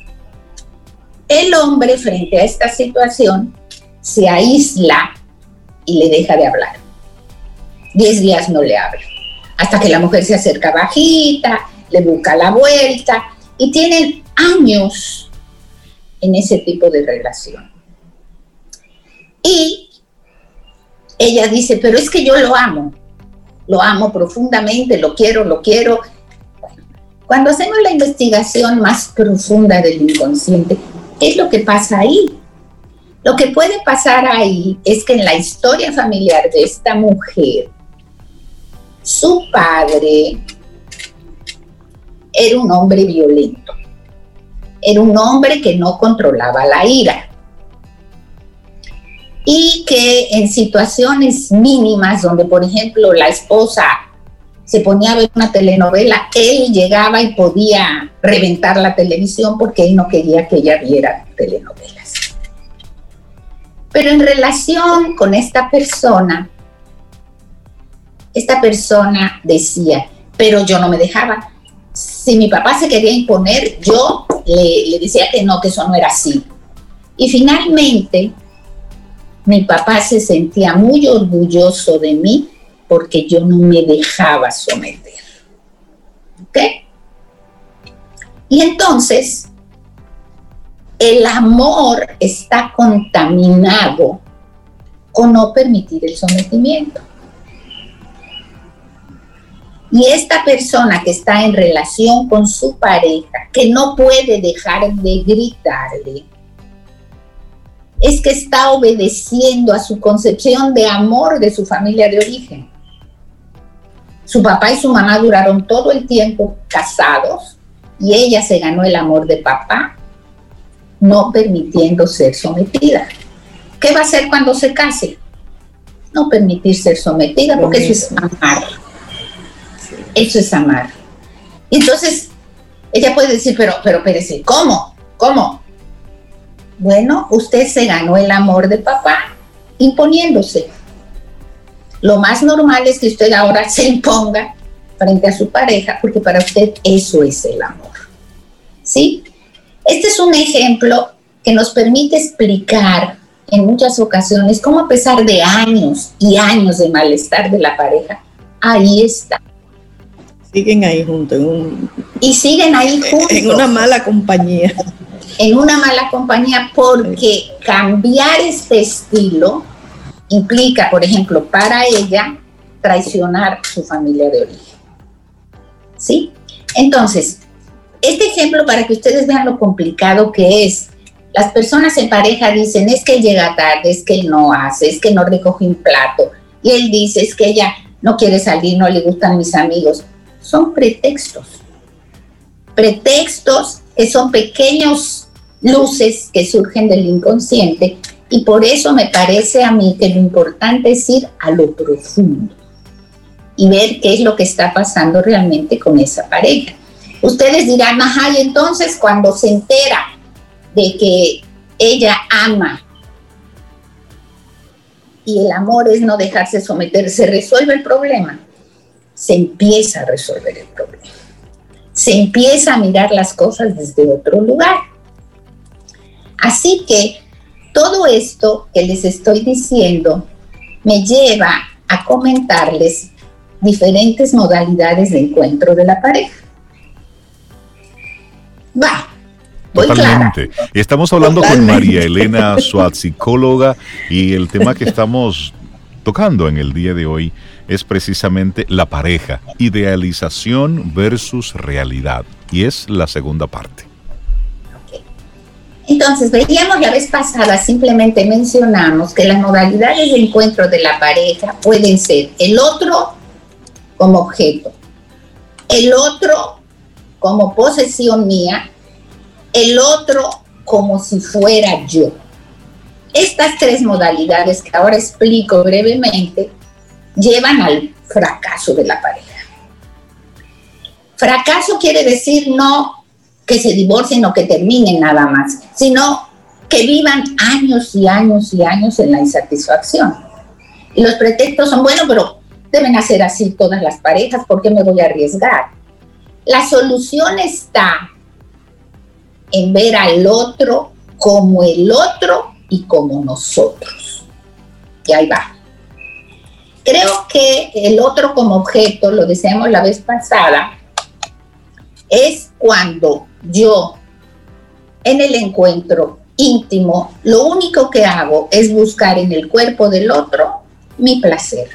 El hombre frente a esta situación se aísla y le deja de hablar. Diez días no le habla, hasta que la mujer se acerca bajita, le busca la vuelta y tienen años en ese tipo de relación. Y ella dice, pero es que yo lo amo, lo amo profundamente, lo quiero, lo quiero. Cuando hacemos la investigación más profunda del inconsciente, ¿Qué es lo que pasa ahí? Lo que puede pasar ahí es que en la historia familiar de esta mujer, su padre era un hombre violento, era un hombre que no controlaba la ira y que en situaciones mínimas donde, por ejemplo, la esposa se ponía a ver una telenovela, él llegaba y podía reventar la televisión porque él no quería que ella viera telenovelas. Pero en relación con esta persona, esta persona decía, pero yo no me dejaba. Si mi papá se quería imponer, yo le, le decía que no, que eso no era así. Y finalmente, mi papá se sentía muy orgulloso de mí porque yo no me dejaba someter. ¿Ok? Y entonces, el amor está contaminado con no permitir el sometimiento. Y esta persona que está en relación con su pareja, que no puede dejar de gritarle, es que está obedeciendo a su concepción de amor de su familia de origen. Su papá y su mamá duraron todo el tiempo casados y ella se ganó el amor de papá, no permitiendo ser sometida. ¿Qué va a hacer cuando se case? No permitir ser sometida, porque eso es amar. Eso es amar. Entonces, ella puede decir, pero, pero, pero, ¿cómo? ¿Cómo? Bueno, usted se ganó el amor de papá imponiéndose. Lo más normal es que usted ahora se imponga frente a su pareja, porque para usted eso es el amor. ¿Sí? Este es un ejemplo que nos permite explicar en muchas ocasiones cómo a pesar de años y años de malestar de la pareja, ahí está. Siguen ahí juntos. y siguen ahí juntos. En una mala compañía. En una mala compañía porque cambiar este estilo implica, por ejemplo, para ella traicionar su familia de origen. ¿Sí? Entonces, este ejemplo para que ustedes vean lo complicado que es. Las personas en pareja dicen, es que llega tarde, es que él no hace, es que no recoge un plato. Y él dice, es que ella no quiere salir, no le gustan mis amigos. Son pretextos. Pretextos que son pequeños luces que surgen del inconsciente y por eso me parece a mí que lo importante es ir a lo profundo y ver qué es lo que está pasando realmente con esa pareja. Ustedes dirán, ajá, y entonces cuando se entera de que ella ama y el amor es no dejarse someter, ¿se resuelve el problema? Se empieza a resolver el problema. Se empieza a mirar las cosas desde otro lugar. Así que todo esto que les estoy diciendo me lleva a comentarles diferentes modalidades de encuentro de la pareja. Va. Totalmente. Estamos hablando con María Elena Suárez, psicóloga, y el tema que estamos tocando en el día de hoy es precisamente la pareja, idealización versus realidad, y es la segunda parte. Entonces, veíamos la vez pasada, simplemente mencionamos que las modalidades de encuentro de la pareja pueden ser el otro como objeto, el otro como posesión mía, el otro como si fuera yo. Estas tres modalidades que ahora explico brevemente llevan al fracaso de la pareja. Fracaso quiere decir no que se divorcien o que terminen nada más, sino que vivan años y años y años en la insatisfacción. Y los pretextos son, bueno, pero deben hacer así todas las parejas, ¿por qué me voy a arriesgar? La solución está en ver al otro como el otro y como nosotros. Y ahí va. Creo que el otro como objeto, lo decíamos la vez pasada, es cuando yo en el encuentro íntimo, lo único que hago es buscar en el cuerpo del otro mi placer,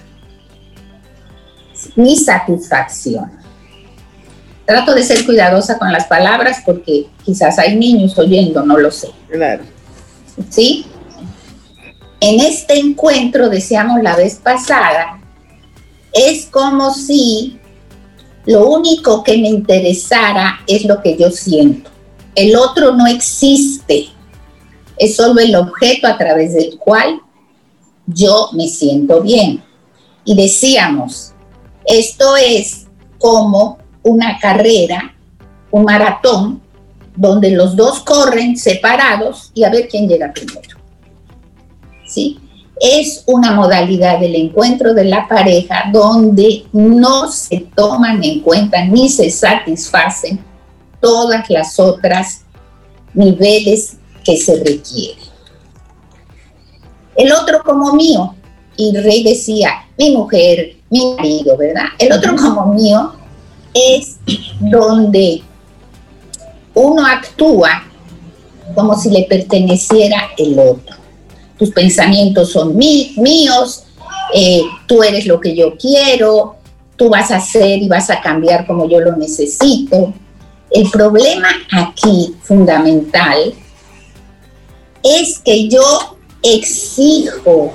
mi satisfacción. Trato de ser cuidadosa con las palabras porque quizás hay niños oyendo, no lo sé. Claro. ¿Sí? En este encuentro, decíamos la vez pasada, es como si lo único que me interesara es lo que yo siento. El otro no existe. Es solo el objeto a través del cual yo me siento bien. Y decíamos, esto es como una carrera, un maratón, donde los dos corren separados y a ver quién llega primero. ¿Sí? Es una modalidad del encuentro de la pareja donde no se toman en cuenta ni se satisfacen todas las otras niveles que se requieren. El otro como mío, y Rey decía, mi mujer, mi marido, ¿verdad? El otro como mío es donde uno actúa como si le perteneciera el otro tus pensamientos son míos, eh, tú eres lo que yo quiero, tú vas a hacer y vas a cambiar como yo lo necesito. El problema aquí fundamental es que yo exijo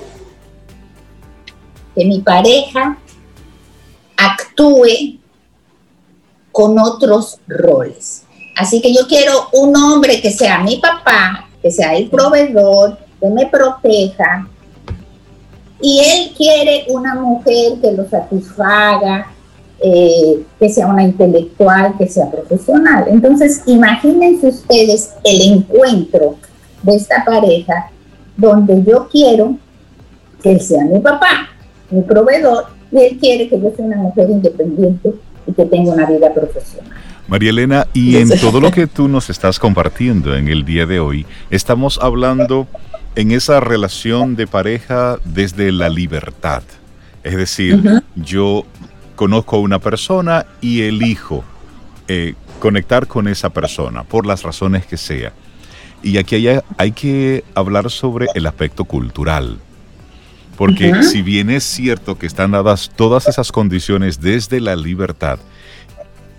que mi pareja actúe con otros roles. Así que yo quiero un hombre que sea mi papá, que sea el proveedor, que me proteja. Y él quiere una mujer que lo satisfaga, eh, que sea una intelectual, que sea profesional. Entonces, imagínense ustedes el encuentro de esta pareja donde yo quiero que él sea mi papá, mi proveedor, y él quiere que yo sea una mujer independiente y que tenga una vida profesional. María Elena, y en todo lo *laughs* que tú nos estás compartiendo en el día de hoy, estamos hablando en esa relación de pareja desde la libertad. Es decir, yo conozco a una persona y elijo eh, conectar con esa persona por las razones que sea. Y aquí hay, hay que hablar sobre el aspecto cultural. Porque si bien es cierto que están dadas todas esas condiciones desde la libertad,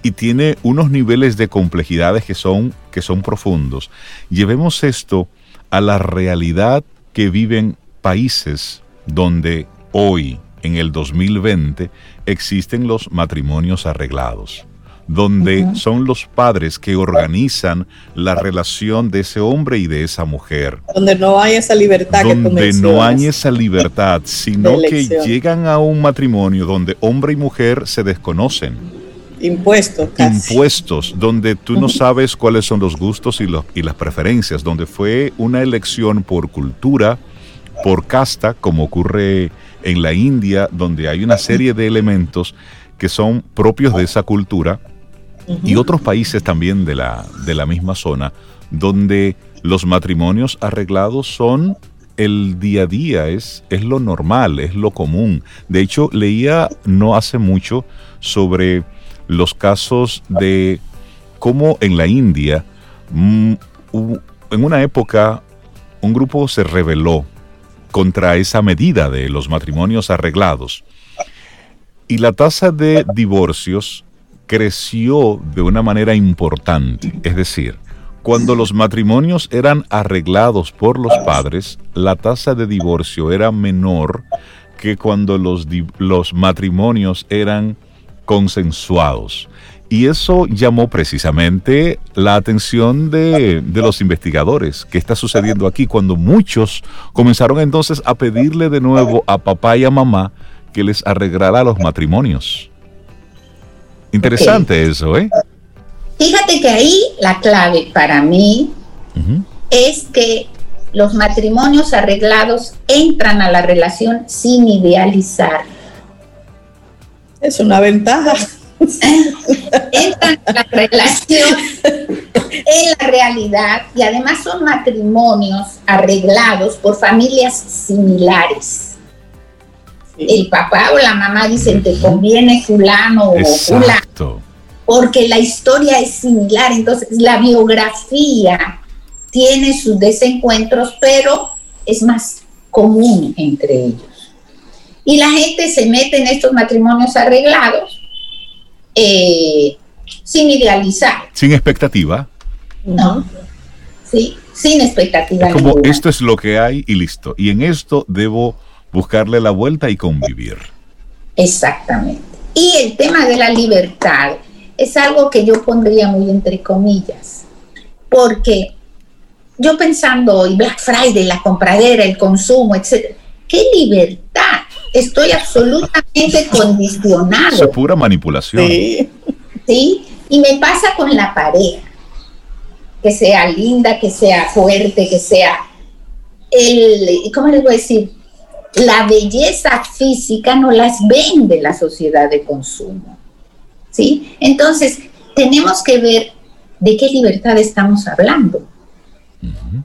y tiene unos niveles de complejidades que son, que son profundos. Llevemos esto a la realidad que viven países donde hoy, en el 2020, existen los matrimonios arreglados donde son los padres que organizan la relación de ese hombre y de esa mujer. Donde no hay esa libertad. Donde no hay esa libertad, sino que llegan a un matrimonio donde hombre y mujer se desconocen Impuestos. Impuestos, donde tú no sabes cuáles son los gustos y, los, y las preferencias, donde fue una elección por cultura, por casta, como ocurre en la India, donde hay una serie de elementos que son propios de esa cultura, y otros países también de la, de la misma zona, donde los matrimonios arreglados son el día a día, es, es lo normal, es lo común. De hecho, leía no hace mucho sobre los casos de cómo en la India, mm, en una época, un grupo se rebeló contra esa medida de los matrimonios arreglados. Y la tasa de divorcios creció de una manera importante. Es decir, cuando los matrimonios eran arreglados por los padres, la tasa de divorcio era menor que cuando los, los matrimonios eran consensuados. Y eso llamó precisamente la atención de, los investigadores. ¿Qué está sucediendo aquí? Cuando muchos comenzaron entonces a pedirle de nuevo a papá y a mamá que les arreglara los matrimonios. Interesante eso, ¿eh? Fíjate que ahí la clave para mí es que los matrimonios arreglados entran a la relación sin idealizar es una ventaja. Entran en la relación en la realidad y además son matrimonios arreglados por familias similares. El papá o la mamá dicen te conviene fulano o fulano. Porque la historia es similar, entonces la biografía tiene sus desencuentros, pero es más común entre ellos. Y la gente se mete en estos matrimonios arreglados eh, sin idealizar. Sin expectativa. No, sí, sin expectativa. como esto es lo que hay y listo. Y en esto debo buscarle la vuelta y convivir. Exactamente. Y el tema de la libertad es algo que yo pondría muy entre comillas, porque yo pensando hoy, Black Friday, la compradera, el consumo, etcétera, ¿qué libertad? Estoy absolutamente *laughs* condicionado. Es pura manipulación. Sí. Y me pasa con la pareja. Que sea linda, que sea fuerte, que sea el, ¿cómo les voy a decir? La belleza física no las vende la sociedad de consumo. ¿Sí? Entonces, tenemos que ver de qué libertad estamos hablando.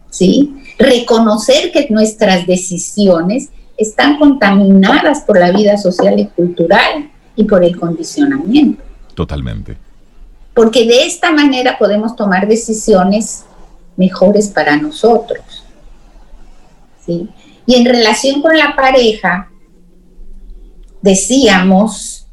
¿Sí? Reconocer que nuestras decisiones están contaminadas por la vida social y cultural y por el condicionamiento. Totalmente. Porque de esta manera podemos tomar decisiones mejores para nosotros. ¿sí? Y en relación con la pareja, decíamos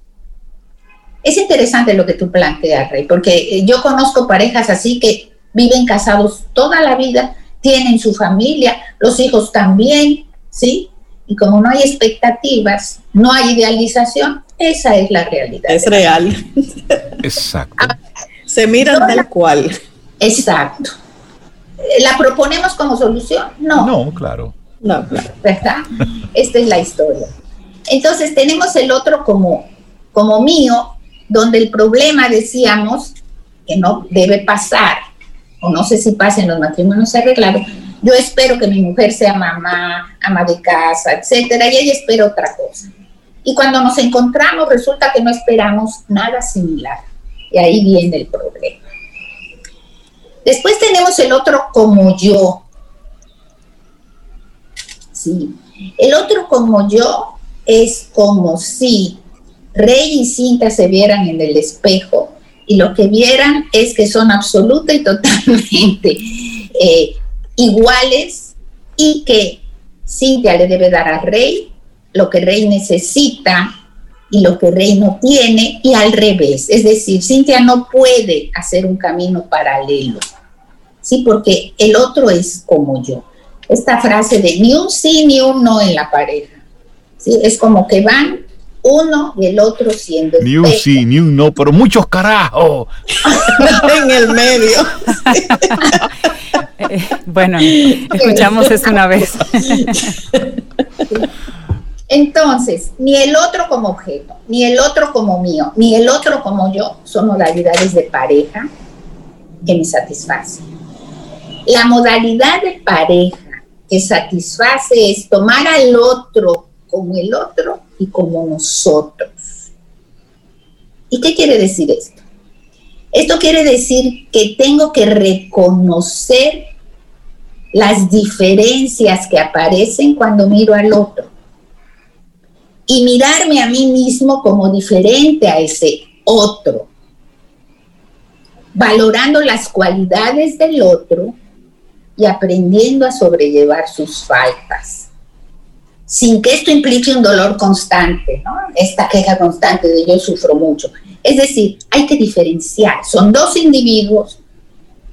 Es interesante lo que tú planteas, Rey, porque yo conozco parejas así que viven casados toda la vida, tienen su familia, los hijos también, ¿sí? Y como no hay expectativas, no hay idealización, esa es la realidad. Es real. Exacto. Ah, Se mira tal cual. Exacto. ¿La proponemos como solución? No. No, claro. No, claro. ¿Verdad? Esta es la historia. Entonces tenemos el otro como, como mío, donde el problema, decíamos, que no debe pasar, o no sé si pasa en los matrimonios arreglados, yo espero que mi mujer sea mamá, ama de casa, etcétera, y ella espera otra cosa. Y cuando nos encontramos resulta que no esperamos nada similar. Y ahí viene el problema. Después tenemos el otro como yo. Sí. El otro como yo es como si Rey y Cinta se vieran en el espejo y lo que vieran es que son absoluta y totalmente eh, iguales y que Cintia le debe dar a Rey lo que Rey necesita y lo que Rey no tiene y al revés. Es decir, Cintia no puede hacer un camino paralelo, ¿sí? Porque el otro es como yo. Esta frase de ni un sí ni un no en la pareja, ¿sí? Es como que van uno y el otro siendo. Ni un sí, ni un no, pero muchos carajos. *laughs* en el medio. *laughs* *laughs* Bueno, escuchamos eso una vez. *laughs* Entonces, ni el otro como objeto, ni el otro como mío, ni el otro como yo son modalidades de pareja que me satisfacen. La modalidad de pareja que satisface es tomar al otro como el otro y como nosotros. ¿Y qué quiere decir esto? Esto quiere decir que tengo que reconocer las diferencias que aparecen cuando miro al otro y mirarme a mí mismo como diferente a ese otro, valorando las cualidades del otro y aprendiendo a sobrellevar sus faltas, sin que esto implique un dolor constante, ¿no? esta queja constante de yo sufro mucho. Es decir, hay que diferenciar, son dos individuos,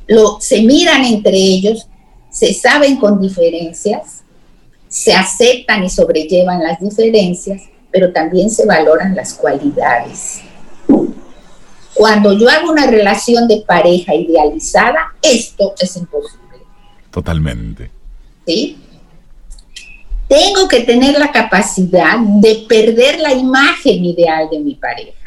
lo, se miran entre ellos, se saben con diferencias, se aceptan y sobrellevan las diferencias, pero también se valoran las cualidades. Cuando yo hago una relación de pareja idealizada, esto es imposible. Totalmente. ¿Sí? Tengo que tener la capacidad de perder la imagen ideal de mi pareja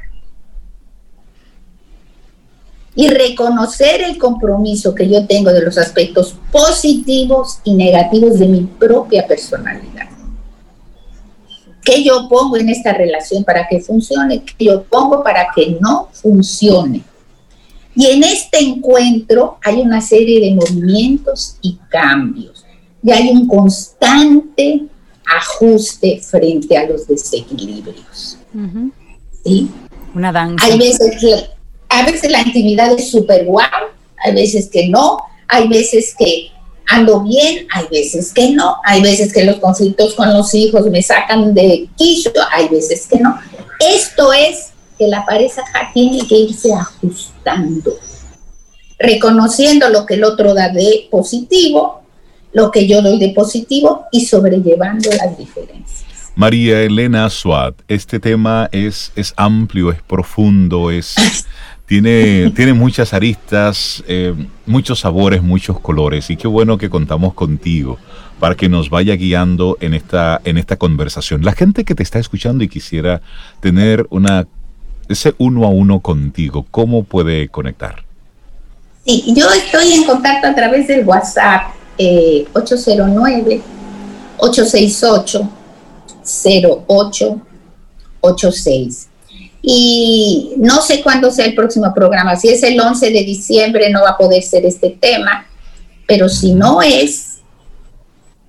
y reconocer el compromiso que yo tengo de los aspectos positivos y negativos de mi propia personalidad. ¿Qué yo pongo en esta relación para que funcione? ¿Qué yo pongo para que no funcione? Y en este encuentro hay una serie de movimientos y cambios. Y hay un constante ajuste frente a los desequilibrios. ¿Sí? Una danza. Hay veces que a veces la intimidad es súper guau, hay veces que no, hay veces que ando bien, hay veces que no, hay veces que los conflictos con los hijos me sacan de quicio, hay veces que no. Esto es que la pareja tiene que irse ajustando, reconociendo lo que el otro da de positivo, lo que yo doy de positivo y sobrellevando las diferencias. María Elena Swat, este tema es, es amplio, es profundo, es tiene, tiene muchas aristas, eh, muchos sabores, muchos colores. Y qué bueno que contamos contigo para que nos vaya guiando en esta, en esta conversación. La gente que te está escuchando y quisiera tener una, ese uno a uno contigo, ¿cómo puede conectar? Sí, yo estoy en contacto a través del WhatsApp 809 868 0886 y no sé cuándo sea el próximo programa. Si es el 11 de diciembre no va a poder ser este tema, pero si no es,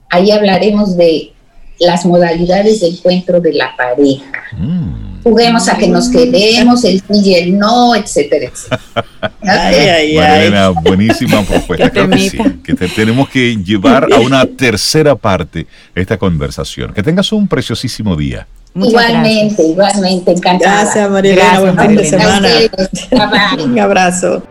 ahí hablaremos de las modalidades de encuentro de la pareja. Mm. Juguemos a que nos quedemos, el sí y el no, etcétera, etcétera. *laughs* buenísima propuesta. *laughs* Creo que sí, que tenemos que llevar a una *laughs* tercera parte esta conversación. Que tengas un preciosísimo día. Igualmente, igualmente, encantada. Gracias, María Buen fin de semana. *laughs* Un abrazo.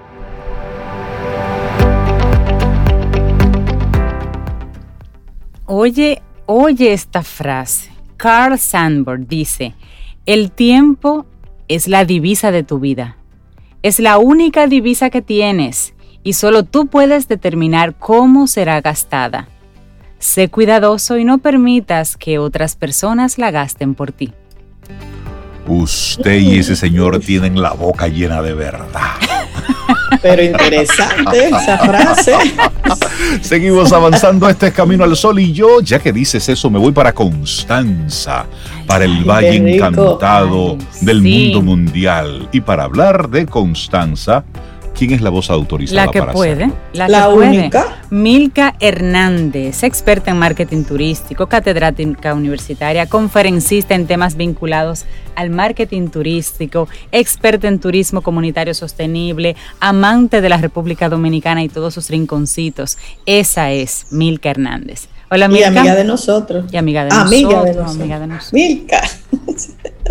Oye, oye esta frase. Carl Sandburg dice, el tiempo es la divisa de tu vida. Es la única divisa que tienes y solo tú puedes determinar cómo será gastada. Sé cuidadoso y no permitas que otras personas la gasten por ti. Usted y ese señor tienen la boca llena de verdad. Pero interesante esa frase. *laughs* Seguimos avanzando. Este es Camino al Sol. Y yo, ya que dices eso, me voy para Constanza, para el Valle Encantado del mundo mundial. Y para hablar de Constanza, ¿Quién es la voz autorizada? La que puede, la, la única. Milka Hernández, experta en marketing turístico, catedrática universitaria, conferencista en temas vinculados al marketing turístico, experta en turismo comunitario sostenible, amante de la República Dominicana y todos sus rinconcitos. Esa es Milka Hernández. Hola, Milka. Y amiga de nosotros. Y amiga de amiga De nosotros. Amiga de nosotros. Milka.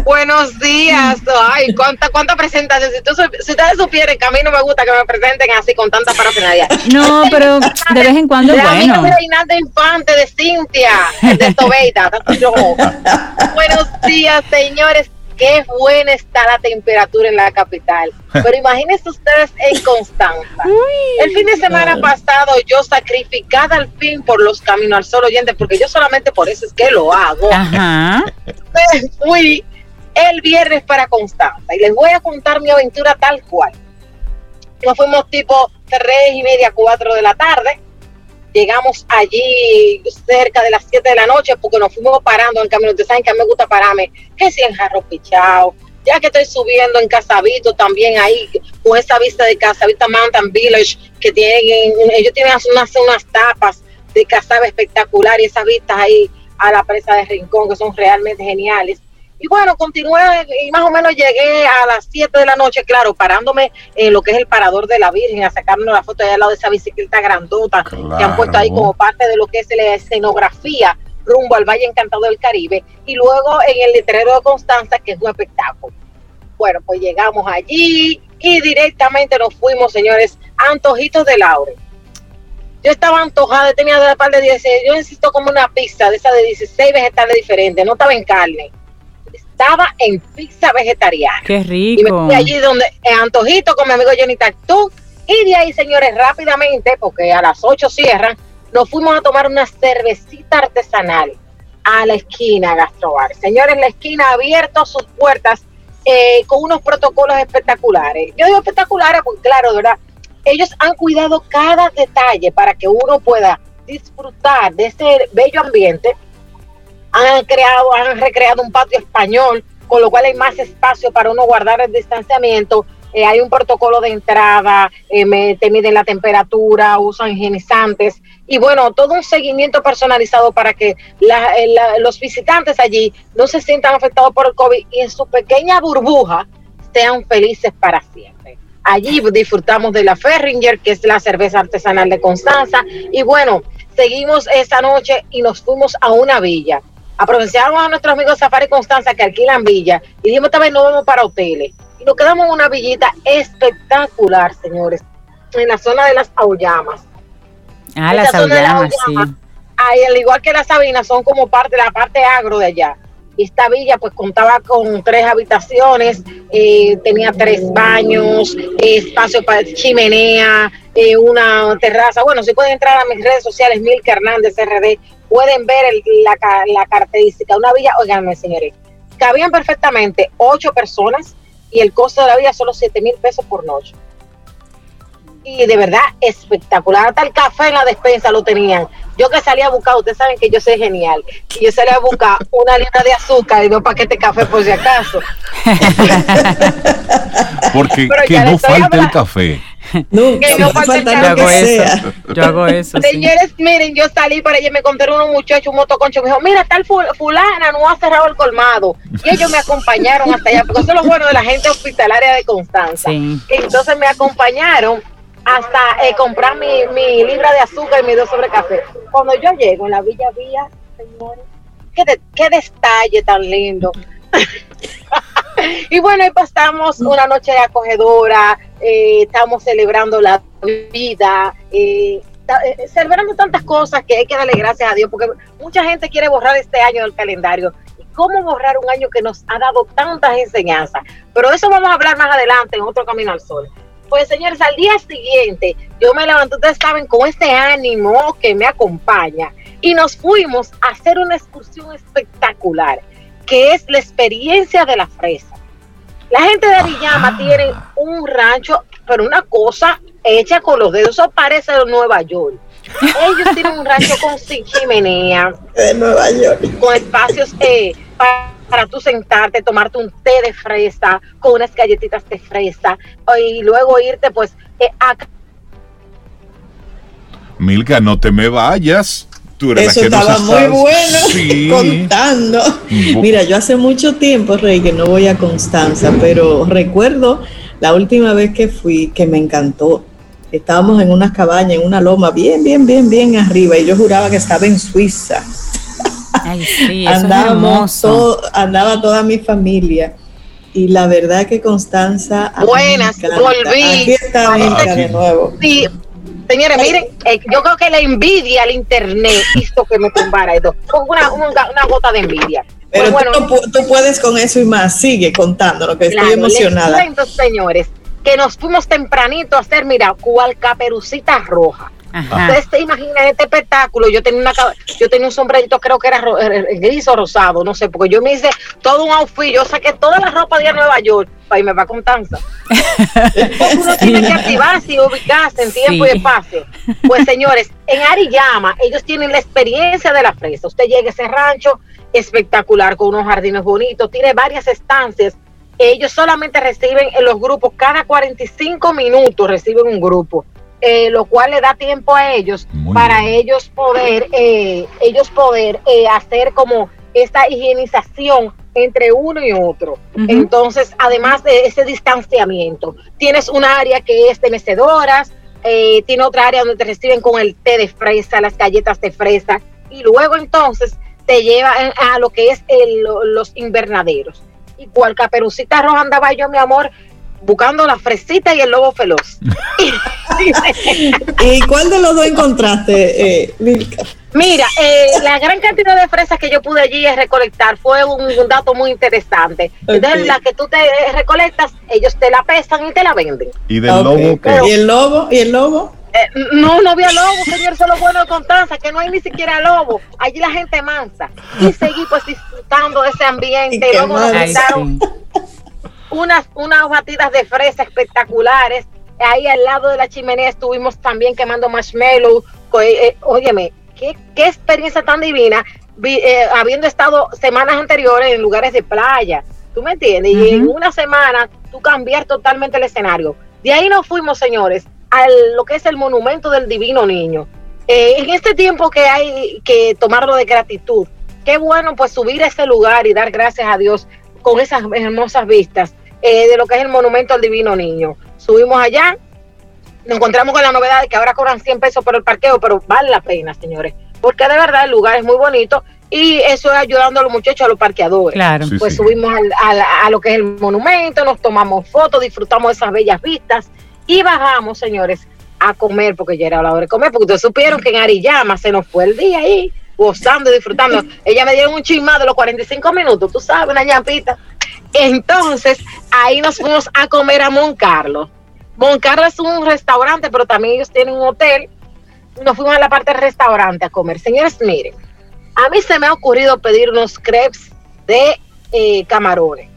Buenos días. *laughs* Ay, cuánta, cuánta presentación. Si, si ustedes supieran que a mí no me gusta que me presenten así con tanta parafernalia. No, pero de vez en cuando es bueno. de Reinaldo Infante, de Cintia, de Tobeida. *laughs* Buenos días, señores. Qué buena está la temperatura en la capital. *laughs* Pero imagínense ustedes en Constanza. el fin de semana pasado yo sacrificada al fin por los caminos al sol oyente, porque yo solamente por eso es que lo hago. Ajá. Fui el viernes para Constanza y les voy a contar mi aventura tal cual. Nos fuimos tipo tres y media, cuatro de la tarde. Llegamos allí cerca de las siete de la noche porque nos fuimos parando en camino. Ustedes saben que a mí me gusta pararme, que si en Jarro Pichao, ya que estoy subiendo en Casabito también ahí, con esa vista de Casabito Mountain Village, que tienen, ellos tienen unas, unas tapas de Casaba espectacular y esas vistas ahí a la presa de Rincón que son realmente geniales. Y bueno, continué y más o menos llegué a las 7 de la noche, claro, parándome en lo que es el parador de la Virgen, a sacarme la foto allá al lado de esa bicicleta grandota que han puesto ahí como parte de lo que es la escenografía rumbo al Valle Encantado del Caribe. Y luego en el letrero de Constanza, que es un espectáculo. Bueno, pues llegamos allí y directamente nos fuimos, señores, a Antojitos de Laure. Yo estaba antojada, tenía de par de 10, yo necesito como una pizza de esa de 16 vegetales diferentes, no estaba en carne estaba en pizza vegetariana. Qué rico. Y me fui allí donde, en Antojito con mi amigo Johnny Tactú. Y de ahí, señores, rápidamente, porque a las 8 cierran, nos fuimos a tomar una cervecita artesanal a la esquina Gastrobar. Señores, la esquina ha abierto sus puertas eh, con unos protocolos espectaculares. Yo digo espectaculares porque, claro, verdad, ellos han cuidado cada detalle para que uno pueda disfrutar de ese bello ambiente han creado, han recreado un patio español, con lo cual hay más espacio para uno guardar el distanciamiento. Eh, hay un protocolo de entrada, eh, te miden la temperatura, usan higienizantes y bueno, todo un seguimiento personalizado para que eh, los visitantes allí no se sientan afectados por el COVID y en su pequeña burbuja sean felices para siempre. Allí disfrutamos de la Ferringer, que es la cerveza artesanal de Constanza, y bueno, seguimos esa noche y nos fuimos a una villa aprovechamos a nuestros amigos Safari Constanza que alquilan villa y dijimos esta vez no vamos para hoteles. Y nos quedamos en una villita espectacular, señores, en la zona de las Aullamas. Ah, las Aullamas, sí. Ahí, al igual que las Sabinas, son como parte de la parte agro de allá. Y esta villa pues contaba con tres habitaciones, eh, tenía tres baños, espacio para chimenea, eh, una terraza. Bueno, si pueden entrar a mis redes sociales, Milka Hernández RD, pueden ver la, la, característica. Una villa, oiganme señores, cabían perfectamente ocho personas y el costo de la villa solo siete mil pesos por noche. Y de verdad espectacular. Hasta el café en la despensa lo tenían. Yo que salía a buscar, ustedes saben que yo soy genial. Y yo salía a buscar *laughs* una libra de azúcar y dos paquetes de café por si acaso. *laughs* Porque que no falte el café. Nunca, que no falta yo hago eso. Yo hago eso. Señores, miren, yo salí para allá y me contaron unos muchachos, un motoconcho, me dijo, mira, tal fulana no ha cerrado el colmado. Y ellos me acompañaron hasta allá, porque eso es lo bueno de la gente hospitalaria de Constanza. Entonces me acompañaron hasta eh, comprar mi, mi libra de azúcar y mi dos sobre café. Cuando yo llego en la Villa Vía, señores, qué, qué detalle tan lindo. *laughs* y bueno, ahí pasamos una noche acogedora, eh, estamos celebrando la vida, eh, eh, celebrando tantas cosas que hay que darle gracias a Dios, porque mucha gente quiere borrar este año del calendario. ¿Y cómo borrar un año que nos ha dado tantas enseñanzas? Pero eso vamos a hablar más adelante en otro Camino al Sol. Pues señores, al día siguiente yo me levanté, ustedes saben, con este ánimo que me acompaña y nos fuimos a hacer una excursión espectacular, que es la experiencia de la fresa. La gente de Arillama ah. tiene un rancho, pero una cosa hecha con los dedos, eso parece de Nueva York. Ellos tienen un rancho con chimenea. De Nueva York. Con espacios eh, para, tú sentarte, tomarte un té de fresa, con unas galletitas de fresa, y luego irte pues eh, a... Milka, no te me vayas. Eso estaba muy bueno *laughs* contando. Mira, yo hace mucho tiempo, Rey, que no voy a Constanza, pero recuerdo la última vez que fui que me encantó. Estábamos en una cabaña, en una loma, bien, bien, bien, bien arriba, y yo juraba que estaba en Suiza. *laughs* Ay, sí, Andábamos andaba toda mi familia. Y la verdad que Constanza. Buenas, volví. Aquí está de nuevo. Sí, Señores, miren, eh, yo creo que la envidia al internet *laughs* hizo que me tumbara esto. Una, una, una gota de envidia. Pero pues tú, puedes con eso y más. Sigue contando lo que estoy emocionada. Les cuento, señores, que nos fuimos tempranito a hacer, mira, cual caperucita roja. Ustedes se imaginan este espectáculo. Yo tenía una yo tenía un sombrerito, creo que era eh, eh, gris o rosado, no sé, porque yo me hice todo un outfit, yo saqué toda la ropa de Nueva York para irme para Constanza. *laughs* uno tiene que activarse y ubicarse en tiempo y espacio. Pues *laughs* señores, en Ariyama, ellos tienen la experiencia de la fresa. Usted llega a ese rancho espectacular con unos jardines bonitos, tiene varias estancias. Ellos solamente reciben en los grupos, cada 45 minutos reciben un grupo eh, lo cual le da tiempo a ellos para ellos poder, eh, ellos poder eh, hacer como esta higienización entre uno y otro. Entonces, además de ese distanciamiento, tienes un área que es de mecedoras, tiene otra área donde te reciben con el té de fresa, las galletas de fresa, y luego entonces te lleva a, lo que es los invernaderos. Y cual caperucita roja andaba yo, mi amor, buscando la fresita y el lobo feroz. *laughs* ¿Y cuál de los dos encontraste, eh, Mira, eh, la gran cantidad de fresas que yo pude allí recolectar fue un, dato muy interesante. Entonces, la que tú te recolectas, ellos te la pesan y te la venden. ¿Y del lobo qué? ¿Y el lobo? ¿Y el lobo? Eh, no, no había lobo, señor, solo bueno de Constanza, que no hay ni siquiera lobo. Allí la gente mansa. Y seguí pues disfrutando de ese ambiente. Y luego nos unas, unas batidas de fresa espectaculares. Ahí al lado de la chimenea estuvimos también quemando marshmallow. Eh, eh, óyeme, qué, qué, experiencia tan divina, eh, habiendo estado semanas anteriores en lugares de playa. ¿Tú me entiendes? Y en una semana tú cambiar totalmente el escenario. De ahí nos fuimos, señores, a lo que es el monumento del Divino Niño. en este tiempo que hay que tomarlo de gratitud, qué bueno pues subir a ese lugar y dar gracias a Dios con esas hermosas vistas eh, de lo que es el monumento al Divino Niño. Subimos allá, nos encontramos con la novedad de que ahora cobran 100 pesos por el parqueo, pero vale la pena, señores, porque de verdad el lugar es muy bonito y eso es ayudando a los muchachos, a los parqueadores. Claro. pues subimos a, lo que es el monumento, nos tomamos fotos, disfrutamos de esas bellas vistas y bajamos, señores, a comer, porque ya era la hora de comer, porque ustedes supieron que en Ariyama se nos fue el día ahí, gozando y disfrutando. *laughs* Ella me dieron un chismado de los 45 minutos, tú sabes, una ñampita. Entonces, ahí nos fuimos a comer a Moncarlo. Moncarlo es un restaurante, pero también ellos tienen un hotel. Nos fuimos a la parte del restaurante a comer. Señores, miren, a mí se me ha ocurrido pedir unos crepes de eh, camarones.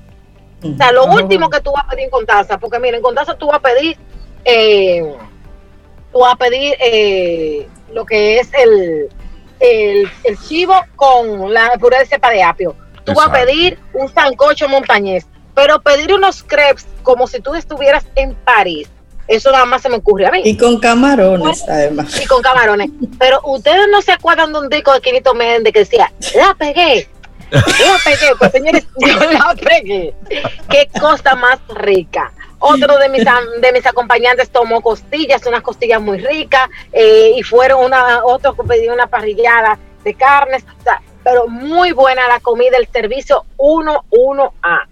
O sea, lo último que tú vas a pedir en Contaza, porque miren, en Contaza tú vas a pedir, eh, tú vas a pedir eh, lo que es el, el, el chivo con la puré de cepa de apio tú vas a pedir un sancocho montañés, pero pedir unos crepes como si tú estuvieras en París, eso nada más se me ocurre a mí. Y con camarones, además. Y con camarones. Pero ustedes no se acuerdan de un disco de Quinito Méndez que decía, la pegué. La pegué, pues señores, *laughs* yo la pegué. Qué cosa más rica. Otro de mis, de mis acompañantes tomó costillas, unas costillas muy ricas, eh, y fueron una, otros que pedí una parrillada de carnes. O sea, pero muy buena la comida, el servicio 11A.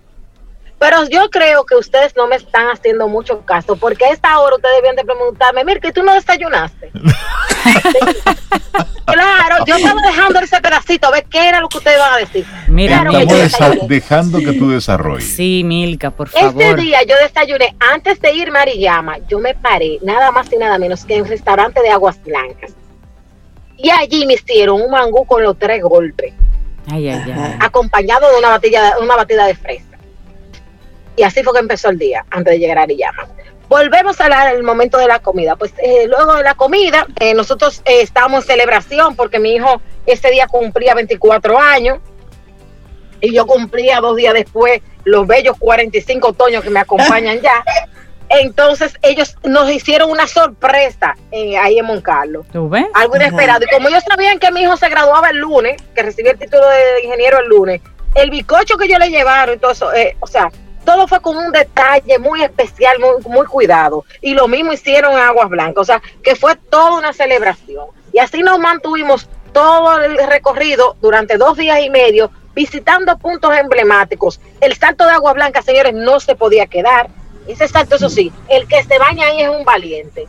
Pero yo creo que ustedes no me están haciendo mucho caso, porque a esta hora ustedes deben de preguntarme, mira, que tú no desayunaste. *laughs* claro, yo estaba dejando ese pedacito, a ver qué era lo que ustedes iban a decir. Mira, estamos dejando que tú desarrolles. Sí, Milka, por favor. Este día yo desayuné, antes de ir Mariyama, yo me paré, nada más y nada menos que en un restaurante de aguas blancas. Y allí me hicieron un mangú con los tres golpes. Ay, ay, ay. Acompañado de una batida, una batida de fresa. Y así fue que empezó el día, antes de llegar a Ariyama. Volvemos a hablar del momento de la comida. Pues eh, luego de la comida, eh, nosotros eh, estábamos en celebración porque mi hijo ese día cumplía 24 años y yo cumplía dos días después los bellos 45 otoños que me acompañan ya. *laughs* Entonces ellos nos hicieron una sorpresa ahí en Moncarlo. ¿Tú ves? Algo inesperado. Y como ellos sabían que mi hijo se graduaba el lunes, que recibía el título de ingeniero el lunes, el bicocho que yo le llevaron todo eso, o sea, todo fue con un detalle muy especial, muy, muy cuidado. Y lo mismo hicieron en Aguas Blancas, o sea, que fue toda una celebración. Y así nos mantuvimos todo el recorrido durante dos días y medio visitando puntos emblemáticos. El salto de Aguas Blancas, señores, no se podía quedar. Ese salto, eso sí, el que se baña ahí es un valiente.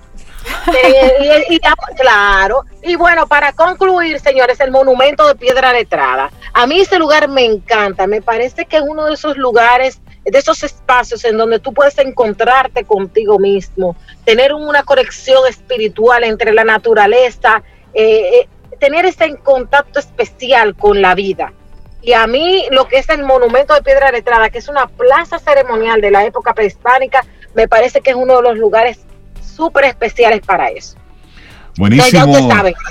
y, claro, y bueno, para concluir, señores, el monumento de piedra letrada. A mí ese lugar me encanta, me parece que es uno de esos lugares de esos espacios en donde tú puedes encontrarte contigo mismo, tener una conexión espiritual entre la naturaleza, eh, eh, tener ese contacto especial con la vida. Y a mí lo que es el monumento de piedra letrada, que es una plaza ceremonial de la época prehispánica, me parece que es uno de los lugares súper especiales para eso. Buenísimo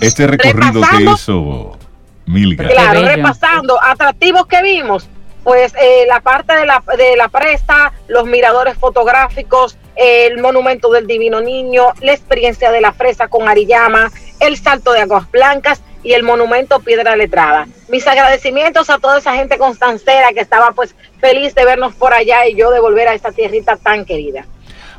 este recorrido que hizo Milka. Claro, repasando, atractivos que vimos, pues eh, la parte de la, de la presa, los miradores fotográficos, el monumento del Divino Niño, la experiencia de la fresa con Ariyama, el salto de aguas blancas y el monumento Piedra Letrada. Mis agradecimientos a toda esa gente constancera que estaba pues feliz de vernos por allá y yo de volver a esta tierrita tan querida.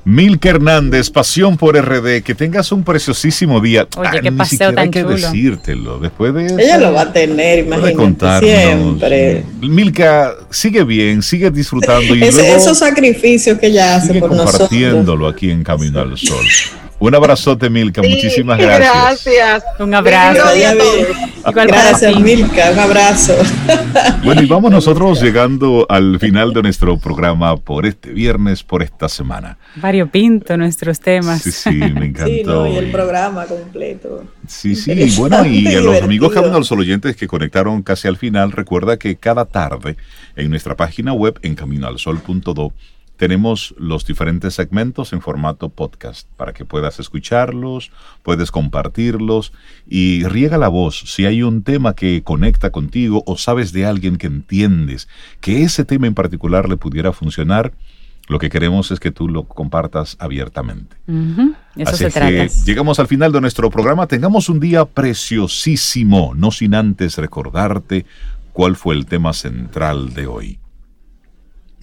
Milka Hernández, Pasión por RD, que tengas un preciosísimo día. Oye, ah, qué paseo tan hay que decírtelo. Después de eso, Ella lo va a tener, imagínate, siempre. Milka, sigue bien, sigue disfrutando. Y esos sacrificios que ella hace por nosotros. compartiéndolo aquí en Camino al Sol. Un abrazote, Milka. Muchísimas gracias. Gracias. Un abrazo. Gracias, Milka. Un abrazo. Bueno, y vamos *laughs* nosotros llegando al final de nuestro programa por este viernes, por esta semana. Pinto nuestros temas. Sí, sí, me *laughs* encantó. y el programa completo. Sí, sí, bueno, y a los amigos Camino al Sol oyentes que conectaron casi al final, recuerda que cada tarde en nuestra página web en caminoalsol.do tenemos los diferentes segmentos en formato podcast para que puedas escucharlos, puedes compartirlos y riega la voz si hay un tema que conecta contigo o sabes de alguien que entiendes que ese tema en particular le pudiera funcionar. Lo que queremos es que tú lo compartas abiertamente. Eso se trata. llegamos al final de nuestro programa. Tengamos un día preciosísimo, no sin antes recordarte cuál fue el tema central de hoy.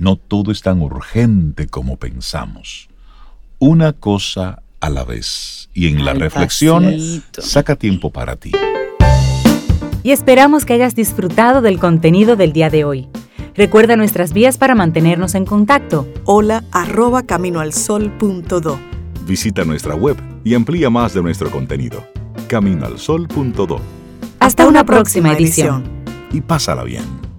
No todo es tan urgente como pensamos. Una cosa a la vez. Y en la reflexión, saca tiempo para ti. Y esperamos que hayas disfrutado del contenido del día de hoy. Recuerda nuestras vías para mantenernos en contacto. Hola arroba caminoalsol.do. Visita nuestra web y amplía más de nuestro contenido. Caminoalsol.do. Hasta, una, próxima, edición. Y pásala bien.